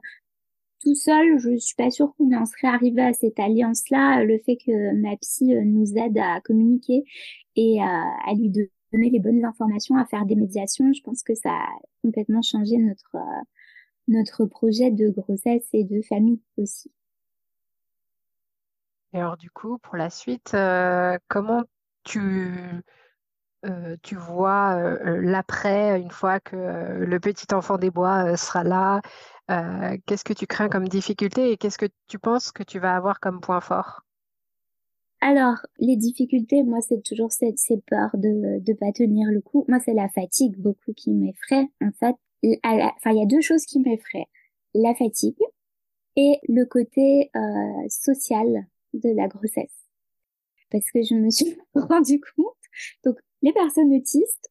tout seul, je suis pas sûre qu'on en serait arrivé à cette alliance-là. Le fait que ma psy euh, nous aide à communiquer et à lui donner les bonnes informations, à faire des médiations, je pense que ça a complètement changé notre notre projet de grossesse et de famille aussi. Et alors du coup, pour la suite, euh, comment tu, euh, tu vois euh, l'après, une fois que le petit enfant des bois sera là Qu'est-ce que tu crains comme difficulté et qu'est-ce que tu penses que tu vas avoir comme point fort? Alors, les difficultés, moi, c'est toujours cette, ces peurs de ne pas tenir le coup. Moi, c'est la fatigue beaucoup qui m'effraie, en fait enfin, il y a deux choses qui m'effraient. La fatigue et le côté euh, social de la grossesse. Parce que je me suis rendu compte, donc les personnes autistes,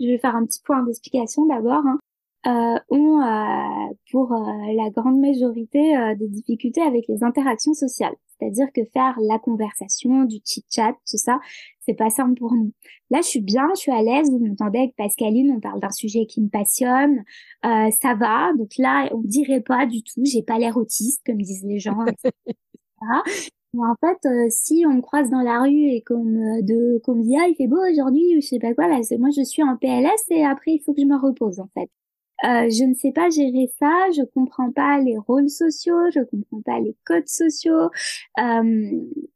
je vais faire un petit point d'explication d'abord, hein, ont euh, pour euh, la grande majorité euh, des difficultés avec les interactions sociales. C'est-à-dire que faire la conversation, du chit-chat, tout ça, c'est pas simple pour nous. Là, je suis bien, je suis à l'aise. Vous m'entendez avec Pascaline, on parle d'un sujet qui me passionne. Euh, ça va. Donc là, on dirait pas du tout. J'ai pas l'air autiste, comme disent les gens. Mais en fait, euh, si on croise dans la rue et qu'on me, de, qu'on me dit, ah, il fait beau aujourd'hui, je sais pas quoi, là, moi, je suis en PLS et après, il faut que je me repose, en fait. Euh, je ne sais pas gérer ça, je comprends pas les rôles sociaux, je comprends pas les codes sociaux. Euh,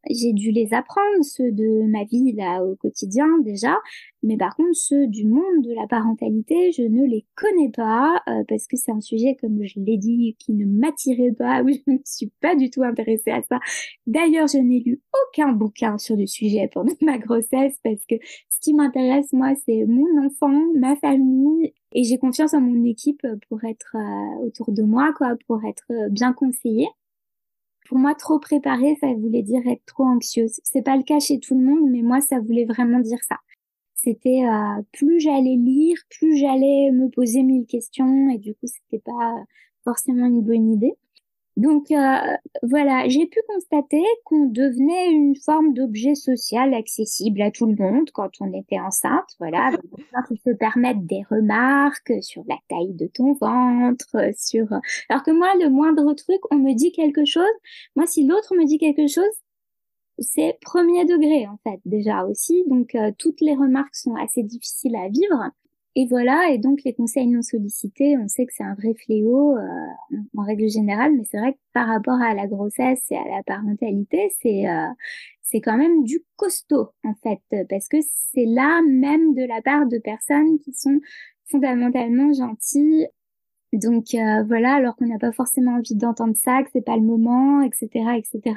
j'ai dû les apprendre, ceux de ma vie là au quotidien déjà, mais par contre ceux du monde de la parentalité, je ne les connais pas euh, parce que c'est un sujet comme je l'ai dit qui ne m'attirait pas, où je ne suis pas du tout intéressée à ça. D'ailleurs, je n'ai lu aucun bouquin sur le sujet pendant ma grossesse parce que ce qui m'intéresse moi, c'est mon enfant, ma famille et j'ai confiance en mon équipe pour être euh, autour de moi, quoi, pour être euh, bien conseillée. Pour moi, trop préparée, ça voulait dire être trop anxieuse. C'est pas le cas chez tout le monde, mais moi, ça voulait vraiment dire ça. C'était euh, plus j'allais lire, plus j'allais me poser mille questions, et du coup, c'était pas forcément une bonne idée. Donc euh, voilà, j'ai pu constater qu'on devenait une forme d'objet social accessible à tout le monde quand on était enceinte. Voilà, il se permettre des remarques sur la taille de ton ventre, sur. Alors que moi, le moindre truc, on me dit quelque chose. Moi, si l'autre me dit quelque chose, c'est premier degré en fait déjà aussi. Donc euh, toutes les remarques sont assez difficiles à vivre. Et voilà, et donc les conseils non sollicités, on sait que c'est un vrai fléau euh, en règle générale, mais c'est vrai que par rapport à la grossesse et à la parentalité, c'est euh, c'est quand même du costaud en fait, parce que c'est là même de la part de personnes qui sont fondamentalement gentilles. Donc euh, voilà, alors qu'on n'a pas forcément envie d'entendre ça, que c'est pas le moment, etc., etc.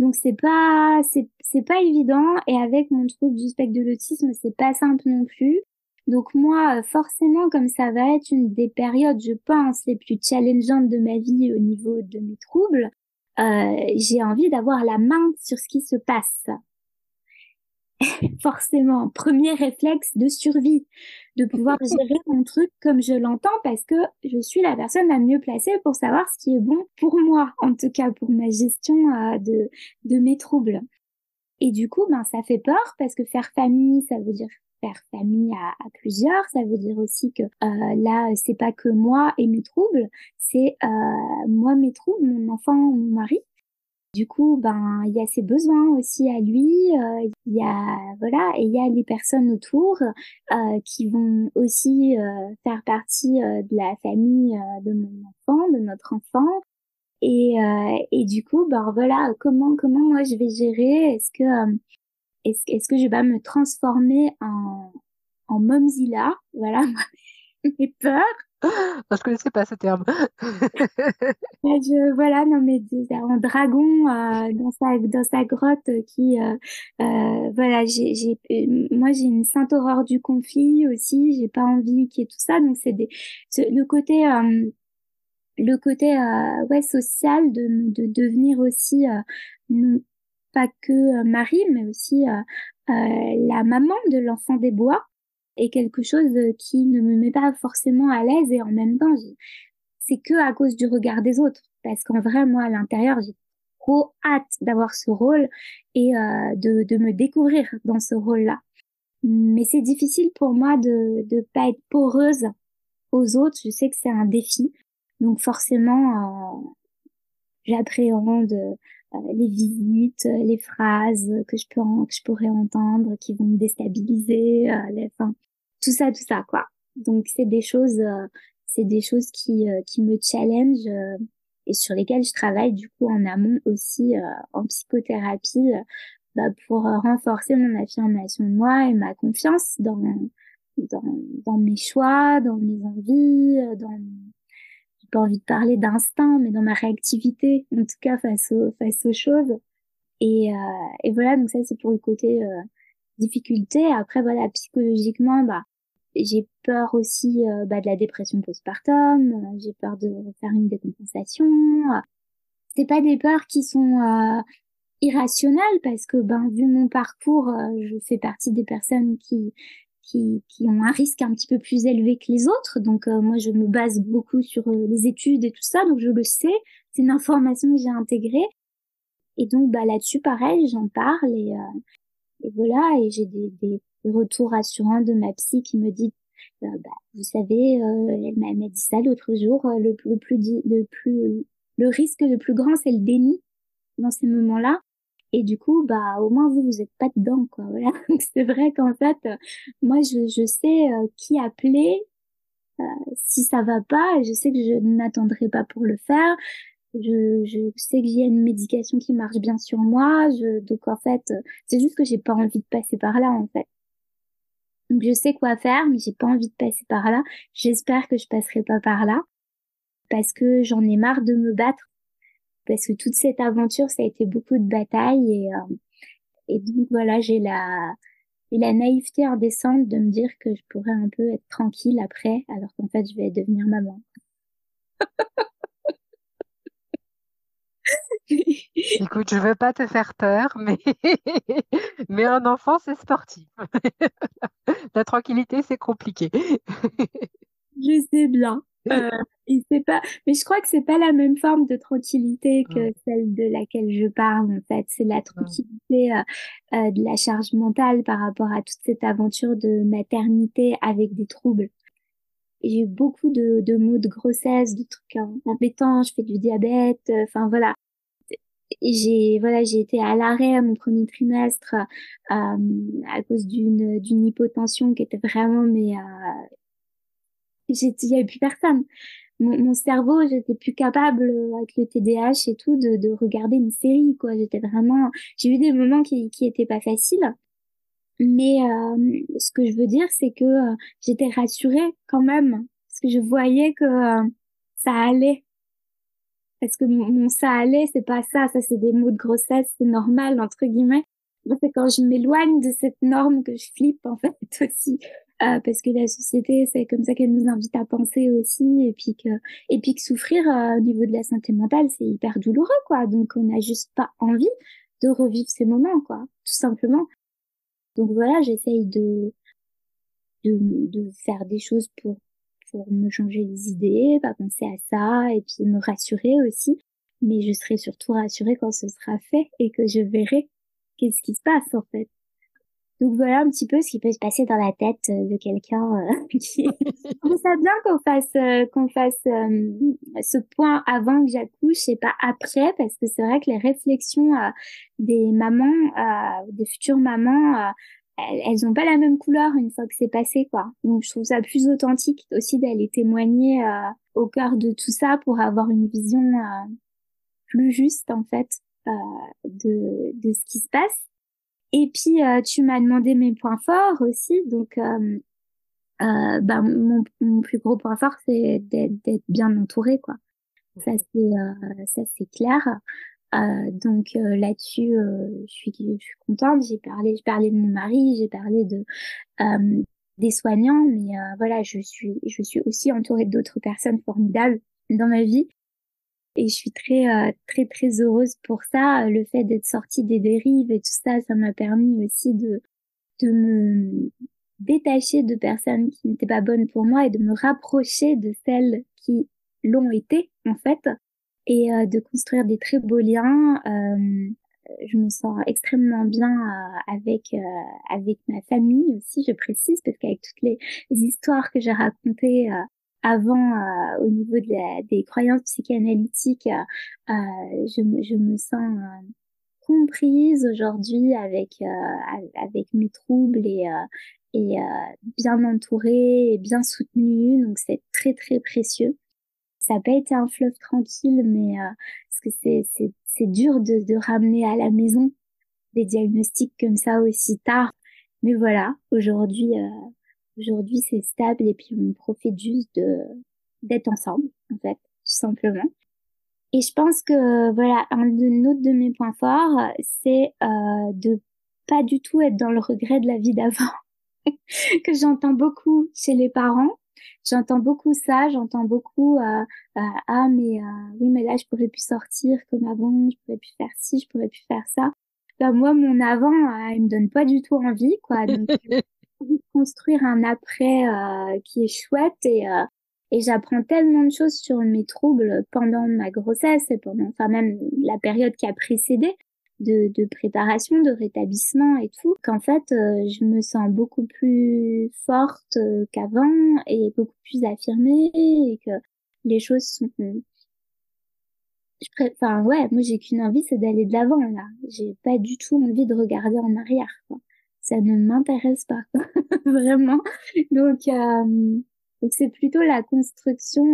Donc c'est pas c'est pas évident et avec mon trouble du spectre de l'autisme, c'est pas simple non plus. Donc moi forcément comme ça va être une des périodes je pense les plus challengeantes de ma vie au niveau de mes troubles, euh, j'ai envie d'avoir la main sur ce qui se passe. forcément, premier réflexe de survie, de pouvoir gérer mon truc comme je l'entends parce que je suis la personne la mieux placée pour savoir ce qui est bon pour moi, en tout cas pour ma gestion euh, de, de mes troubles. Et du coup, ben, ça fait peur parce que faire famille, ça veut dire famille à, plusieurs. Ça veut dire aussi que euh, là, c'est pas que moi et mes troubles, c'est euh, moi mes troubles, mon enfant, mon mari. Du coup, ben il y a ses besoins aussi à lui. Euh, il y a voilà et il y a les personnes autour euh, qui vont aussi euh, faire partie de la famille de mon enfant, de notre enfant. Et, et du coup, ben voilà, comment comment moi je vais gérer? Est-ce que est-ce que je vais me transformer en en momzilla? Voilà mes peurs je connaissais pas ce terme. je, voilà, non mais un dragon euh, dans sa dans sa grotte qui, euh, euh, voilà, j'ai moi j'ai une sainte horreur du conflit aussi. J'ai pas envie qu'il y ait tout ça, donc c'est des le côté le côté ouais social de de devenir aussi pas que Marie, mais aussi la maman de l'enfant des bois est quelque chose qui ne me met pas forcément à l'aise et en même temps, c'est que à cause du regard des autres. Parce qu'en vrai, moi, à l'intérieur, j'ai trop hâte d'avoir ce rôle et euh, de, de me découvrir dans ce rôle-là. Mais c'est difficile pour moi de ne pas être poreuse aux autres. Je sais que c'est un défi. Donc forcément, euh, j'appréhende euh, les visites, les phrases que je peux que je pourrais entendre qui vont me déstabiliser, les, enfin, tout ça, tout ça, quoi. Donc c'est des choses, euh, c'est des choses qui euh, qui me challenge euh, et sur lesquelles je travaille du coup en amont aussi en psychothérapie bah, pour renforcer mon affirmation de moi et ma confiance dans dans, dans mes choix, dans mes envies, dans pas envie de parler d'instinct, mais dans ma réactivité, en tout cas face aux choses. Et, et voilà, donc ça c'est pour le côté difficulté. Après voilà, psychologiquement, bah j'ai peur aussi euh, bah, de la dépression postpartum, euh, j'ai peur de faire une décompensation. C'est pas des peurs qui sont euh, irrationnelles parce que ben vu mon parcours, je fais partie des personnes qui qui, qui ont un risque un petit peu plus élevé que les autres. Donc moi je me base beaucoup sur les études et tout ça, donc je le sais, c'est une information que j'ai intégrée. Et donc bah là-dessus pareil, j'en parle et, et voilà et j'ai des, des retour rassurant de ma psy qui me dit euh, bah, vous savez euh, elle m'a dit ça l'autre jour euh, le, le plus le plus le risque le plus grand c'est le déni dans ces moments-là et du coup bah au moins vous vous êtes pas dedans quoi voilà. C'est vrai qu'en fait moi je, je sais qui appeler si ça va pas. Je sais que je n'attendrai pas pour le faire. Je, je sais que j'ai une médication qui marche bien sur moi. Je, donc en fait c'est juste que j'ai pas envie de passer par là en fait. Donc je sais quoi faire, mais j'ai pas envie de passer par là. J'espère que je passerai pas par là parce que j'en ai marre de me battre. Parce que toute cette aventure, ça a été beaucoup de batailles et euh, et donc voilà, j'ai la la naïveté indécente de me dire que je pourrais un peu être tranquille après, alors qu'en fait, je vais devenir maman. Écoute, je veux pas te faire peur, mais, mais un enfant, c'est sportif. La tranquillité, c'est compliqué. Je sais bien. Euh, c'est pas, mais je crois que c'est pas la même forme de tranquillité que celle de laquelle je parle en fait. C'est la tranquillité euh, euh, de la charge mentale par rapport à toute cette aventure de maternité avec des troubles. J'ai eu beaucoup de, de maux de grossesse, de trucs embêtants. Je fais du diabète. Enfin voilà, j'ai voilà j'ai été à l'arrêt à mon premier trimestre euh, à cause d'une d'une hypotension qui était vraiment mais euh, il y avait plus personne. Mon, mon cerveau j'étais plus capable avec le TDAH et tout de, de regarder une série quoi. J'étais vraiment j'ai eu des moments qui qui étaient pas faciles. Mais euh, ce que je veux dire c'est que euh, j'étais rassurée quand même parce que je voyais que euh, ça allait. Parce que mon, ça allait, c'est pas ça, ça c'est des mots de grossesse, c'est normal entre guillemets. C'est quand je m'éloigne de cette norme que je flippe en fait aussi, euh, parce que la société c'est comme ça qu'elle nous invite à penser aussi, et puis que et puis que souffrir euh, au niveau de la santé mentale c'est hyper douloureux quoi, donc on n'a juste pas envie de revivre ces moments quoi, tout simplement. Donc voilà, j'essaye de, de de faire des choses pour pour me changer les idées, pas penser à ça et puis me rassurer aussi. Mais je serai surtout rassurée quand ce sera fait et que je verrai qu'est-ce qui se passe en fait. Donc voilà un petit peu ce qui peut se passer dans la tête euh, de quelqu'un euh, qui. On ça bien qu'on fasse euh, qu'on fasse ce point avant que j'accouche et pas après parce que c'est vrai que les réflexions des mamans, des futures mamans, elles, n'ont pas la même couleur une fois que c'est passé, quoi. Donc, je trouve ça plus authentique aussi d'aller témoigner euh, au cœur de tout ça pour avoir une vision euh, plus juste, en fait, euh, de, de ce qui se passe. Et puis, tu m'as demandé mes points forts aussi. Donc, bah, mon, mon, plus gros point fort, c'est d'être bien entouré, quoi. Ça, c'est ça c'est clair. Euh, donc euh, là-dessus, euh, je suis, je suis contente. J'ai parlé, je parlais de mon mari, j'ai parlé de des soignants, mais voilà, je suis, je suis aussi entourée d'autres personnes formidables dans ma vie. Et je suis très, très, très heureuse pour ça. Le fait d'être sortie des dérives et tout ça, ça m'a permis aussi de, de me détacher de personnes qui n'étaient pas bonnes pour moi et de me rapprocher de celles qui l'ont été, en fait et euh, de construire des très beaux liens. Euh, je me sens extrêmement bien euh, avec avec ma famille aussi, je précise, parce qu'avec toutes les, histoires que j'ai racontées avant au niveau de des croyances psychanalytiques, je, je me sens comprise aujourd'hui avec mes troubles et bien entourée et bien soutenue donc c'est très très précieux ça n'a pas été un fleuve tranquille, mais euh, parce que c'est dur de ramener à la maison des diagnostics comme ça aussi tard. Mais voilà, aujourd'hui euh, aujourd'hui c'est stable et puis on profite juste de d'être ensemble en fait, tout simplement. Et je pense que voilà un de autre de mes points forts, c'est euh, de pas du tout être dans le regret de la vie d'avant que j'entends beaucoup chez les parents j'entends beaucoup ça, j'entends beaucoup euh, euh, ah mais euh, oui mais là je pourrais plus sortir comme avant, je pourrais plus faire ci, je pourrais plus faire ça. Ben moi mon avant il me donne pas du tout envie quoi. Donc construire un après qui est chouette et et j'apprends tellement de choses sur mes troubles pendant ma grossesse et pendant enfin même la période qui a précédé de, de préparation, de rétablissement et tout, qu'en fait, euh, je me sens beaucoup plus forte euh, qu'avant et beaucoup plus affirmée et que les choses sont... Je pré... Enfin, ouais, moi j'ai qu'une envie, c'est d'aller de l'avant, là. J'ai pas du tout envie de regarder en arrière, quoi. Ça ne m'intéresse pas. Vraiment. Donc, euh... donc c'est plutôt la construction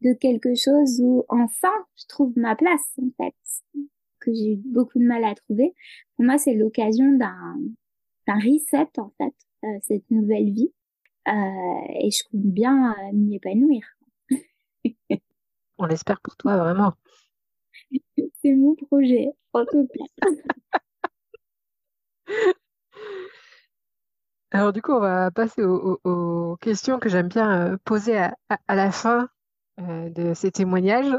de quelque chose où, enfin, je trouve ma place, en fait que j'ai eu beaucoup de mal à trouver. Pour moi, c'est l'occasion d'un d'un reset en fait, euh, cette nouvelle vie. Euh, et je compte bien euh, m'y épanouir. On l'espère pour toi vraiment. c'est mon projet, en tout cas. Alors du coup, on va passer aux, questions que j'aime bien poser à, à, la fin de ces témoignages.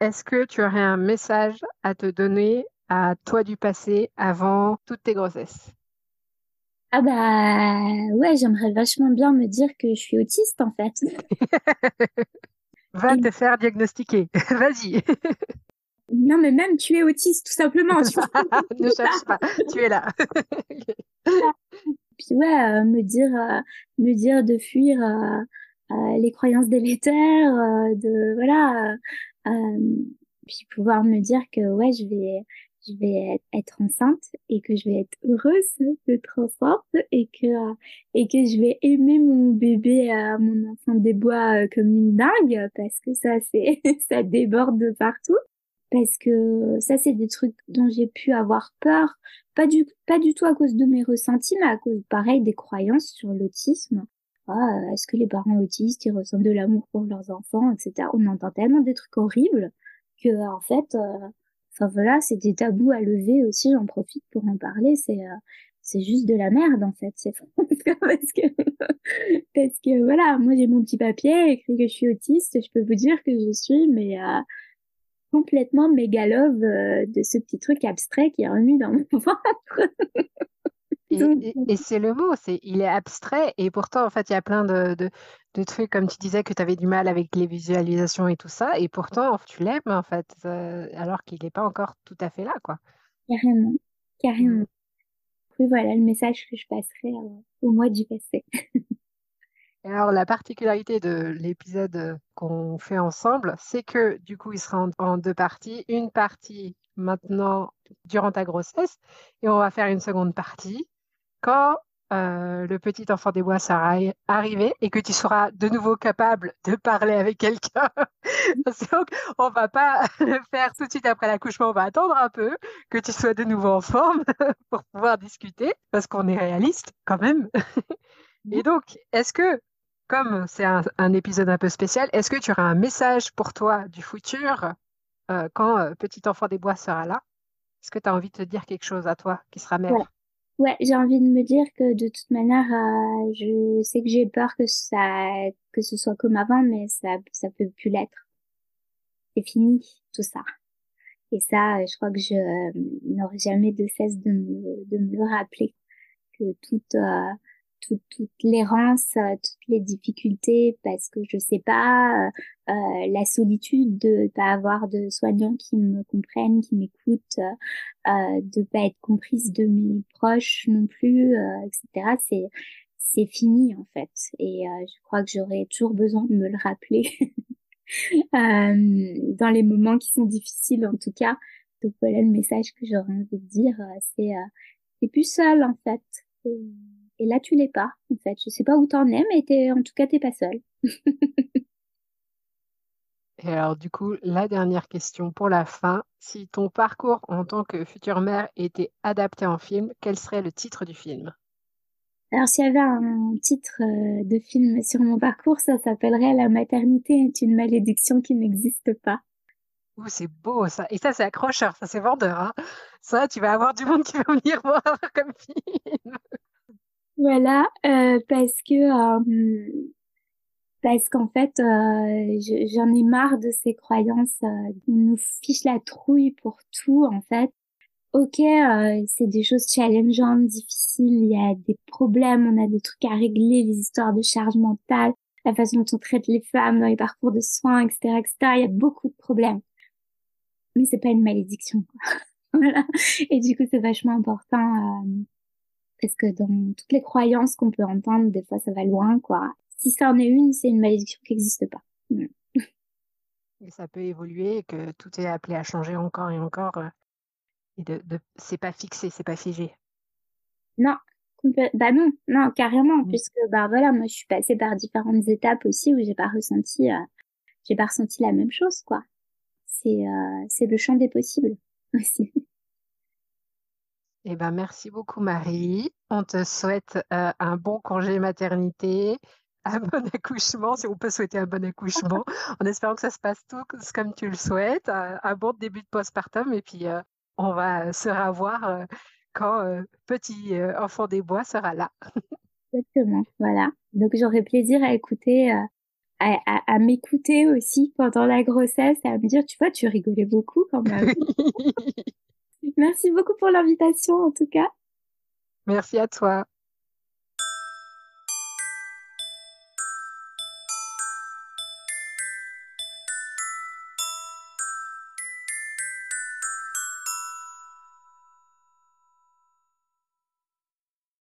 Est-ce que tu aurais un message à te donner à toi du passé avant toutes tes grossesses? Ah bah ouais, j'aimerais vachement bien me dire que je suis autiste en fait. Va te faire diagnostiquer. Vas-y. Non, mais même tu es autiste, tout simplement. Tu ne cherche pas, tu es là. Puis ouais, euh, me dire, euh, me dire de fuir euh, les croyances délétères, de voilà, euh, puis pouvoir me dire que ouais, je vais je vais être enceinte et que je vais être heureuse d'être enceinte et que et que je vais aimer mon bébé euh, mon enfant des bois euh, comme une dingue parce que ça c'est ça déborde de partout parce que ça c'est des trucs dont j'ai pu avoir peur. Pas du pas du tout à cause de mes ressentis mais à cause pareil des croyances sur l'autisme. Ah, est-ce que les parents autistes, ils ressentent de l'amour pour leurs enfants, etc. On entend tellement des trucs horribles que, en fait, euh, enfin voilà, c'est des tabous à lever aussi, j'en profite pour en parler, c'est, euh, c'est juste de la merde, en fait, c'est parce que, parce que, voilà, moi j'ai mon petit papier écrit que je suis autiste, je peux vous dire que je suis, mais, euh, complètement méga love de ce petit truc abstrait qui est remis dans mon ventre. Et, c'est le mot, c'est il est abstrait et pourtant en fait il y a plein de, de, trucs comme tu disais que tu avais du mal avec les visualisations et tout ça et pourtant tu l'aimes en fait euh, alors qu'il n'est pas encore tout à fait là quoi. Carrément, carrément. Oui voilà le message que je passerai euh, au mois du passé. alors la particularité de l'épisode euh, qu'on fait ensemble, c'est que du coup il sera en deux parties. Une partie maintenant durant ta grossesse et on va faire une seconde partie quand euh, le petit enfant des bois sera arrivé et que tu seras de nouveau capable de parler avec quelqu'un. Donc, on va pas le faire tout de suite après l'accouchement, on va attendre un peu que tu sois de nouveau en forme pour pouvoir discuter, parce qu'on est réaliste quand même. et donc, est-ce que, comme c'est un, épisode un peu spécial, est-ce que tu auras un message pour toi du futur euh, quand euh, petit enfant des bois sera là? Est-ce que tu as envie de te dire quelque chose à toi qui sera mère? Ouais, j'ai envie de me dire que de toute manière, euh, je sais que j'ai peur que ça, que ce soit comme avant, mais ça, ça peut plus l'être. C'est fini, tout ça. Et ça, je crois que je n'aurai jamais de cesse de me, de me le rappeler. Que toute, toute, toute l'errance, euh, toutes les difficultés, parce que je sais pas, euh, euh, la solitude de pas avoir de soignants qui me comprennent, qui m'écoutent, euh, de pas être comprise de mes proches non plus, etc. C'est c'est fini en fait. Et je crois que j'aurais toujours besoin de me le rappeler dans les moments qui sont difficiles en tout cas. Donc voilà le message que j'aurais envie de dire, c'est t'es plus seule en fait. Là, tu l'es pas, en fait. Je sais pas où t'en es, mais en tout cas, t'es pas seul. Et alors, du coup, la dernière question pour la fin. Si ton parcours en tant que future mère était adapté en film, quel serait le titre du film? Alors, s'il y avait un titre euh, de film sur mon parcours, ça s'appellerait La maternité est une malédiction qui n'existe pas. Oh, c'est beau ça. Et ça, c'est accrocheur, ça, c'est vendeur. Hein. ça, tu vas avoir du monde qui va venir voir comme film. Voilà, euh, parce que euh, parce qu'en fait, euh, j'en ai marre de ces croyances. Euh, on nous fiche la trouille pour tout, en fait. Ok, euh, c'est des choses challengeantes, difficiles. Il y a des problèmes, on a des trucs à régler, les histoires de charge mentale, la façon dont on traite les femmes dans les parcours de soins, etc., etc. Il y a beaucoup de problèmes, mais c'est pas une malédiction. Quoi. voilà. Et du coup, c'est vachement important parce que dans toutes les croyances qu'on peut entendre, des fois ça va loin, quoi. Si ça en est une, c'est une malédiction qui n'existe pas. Et ça peut évoluer, que tout est appelé à changer encore et encore. Euh, et de, de c'est pas fixé, c'est pas figé. Non, bah non, non, carrément, mmh. puisque bah voilà, moi je suis passée par différentes étapes aussi où j'ai pas ressenti, euh, j'ai pas ressenti la même chose, quoi. C'est euh, c'est le champ des possibles aussi. Eh ben, merci beaucoup, Marie. On te souhaite euh, un bon congé maternité, un bon accouchement, si on peut souhaiter un bon accouchement, en espérant que ça se passe tout comme tu le souhaites, un, bon début de postpartum, et puis euh, on va se revoir euh, quand petit enfant des bois sera là. Exactement, voilà. Donc j'aurai plaisir à écouter, à, à m'écouter aussi pendant la grossesse, et à me dire, tu vois, tu rigolais beaucoup quand même. Merci beaucoup pour l'invitation en tout cas. Merci à toi.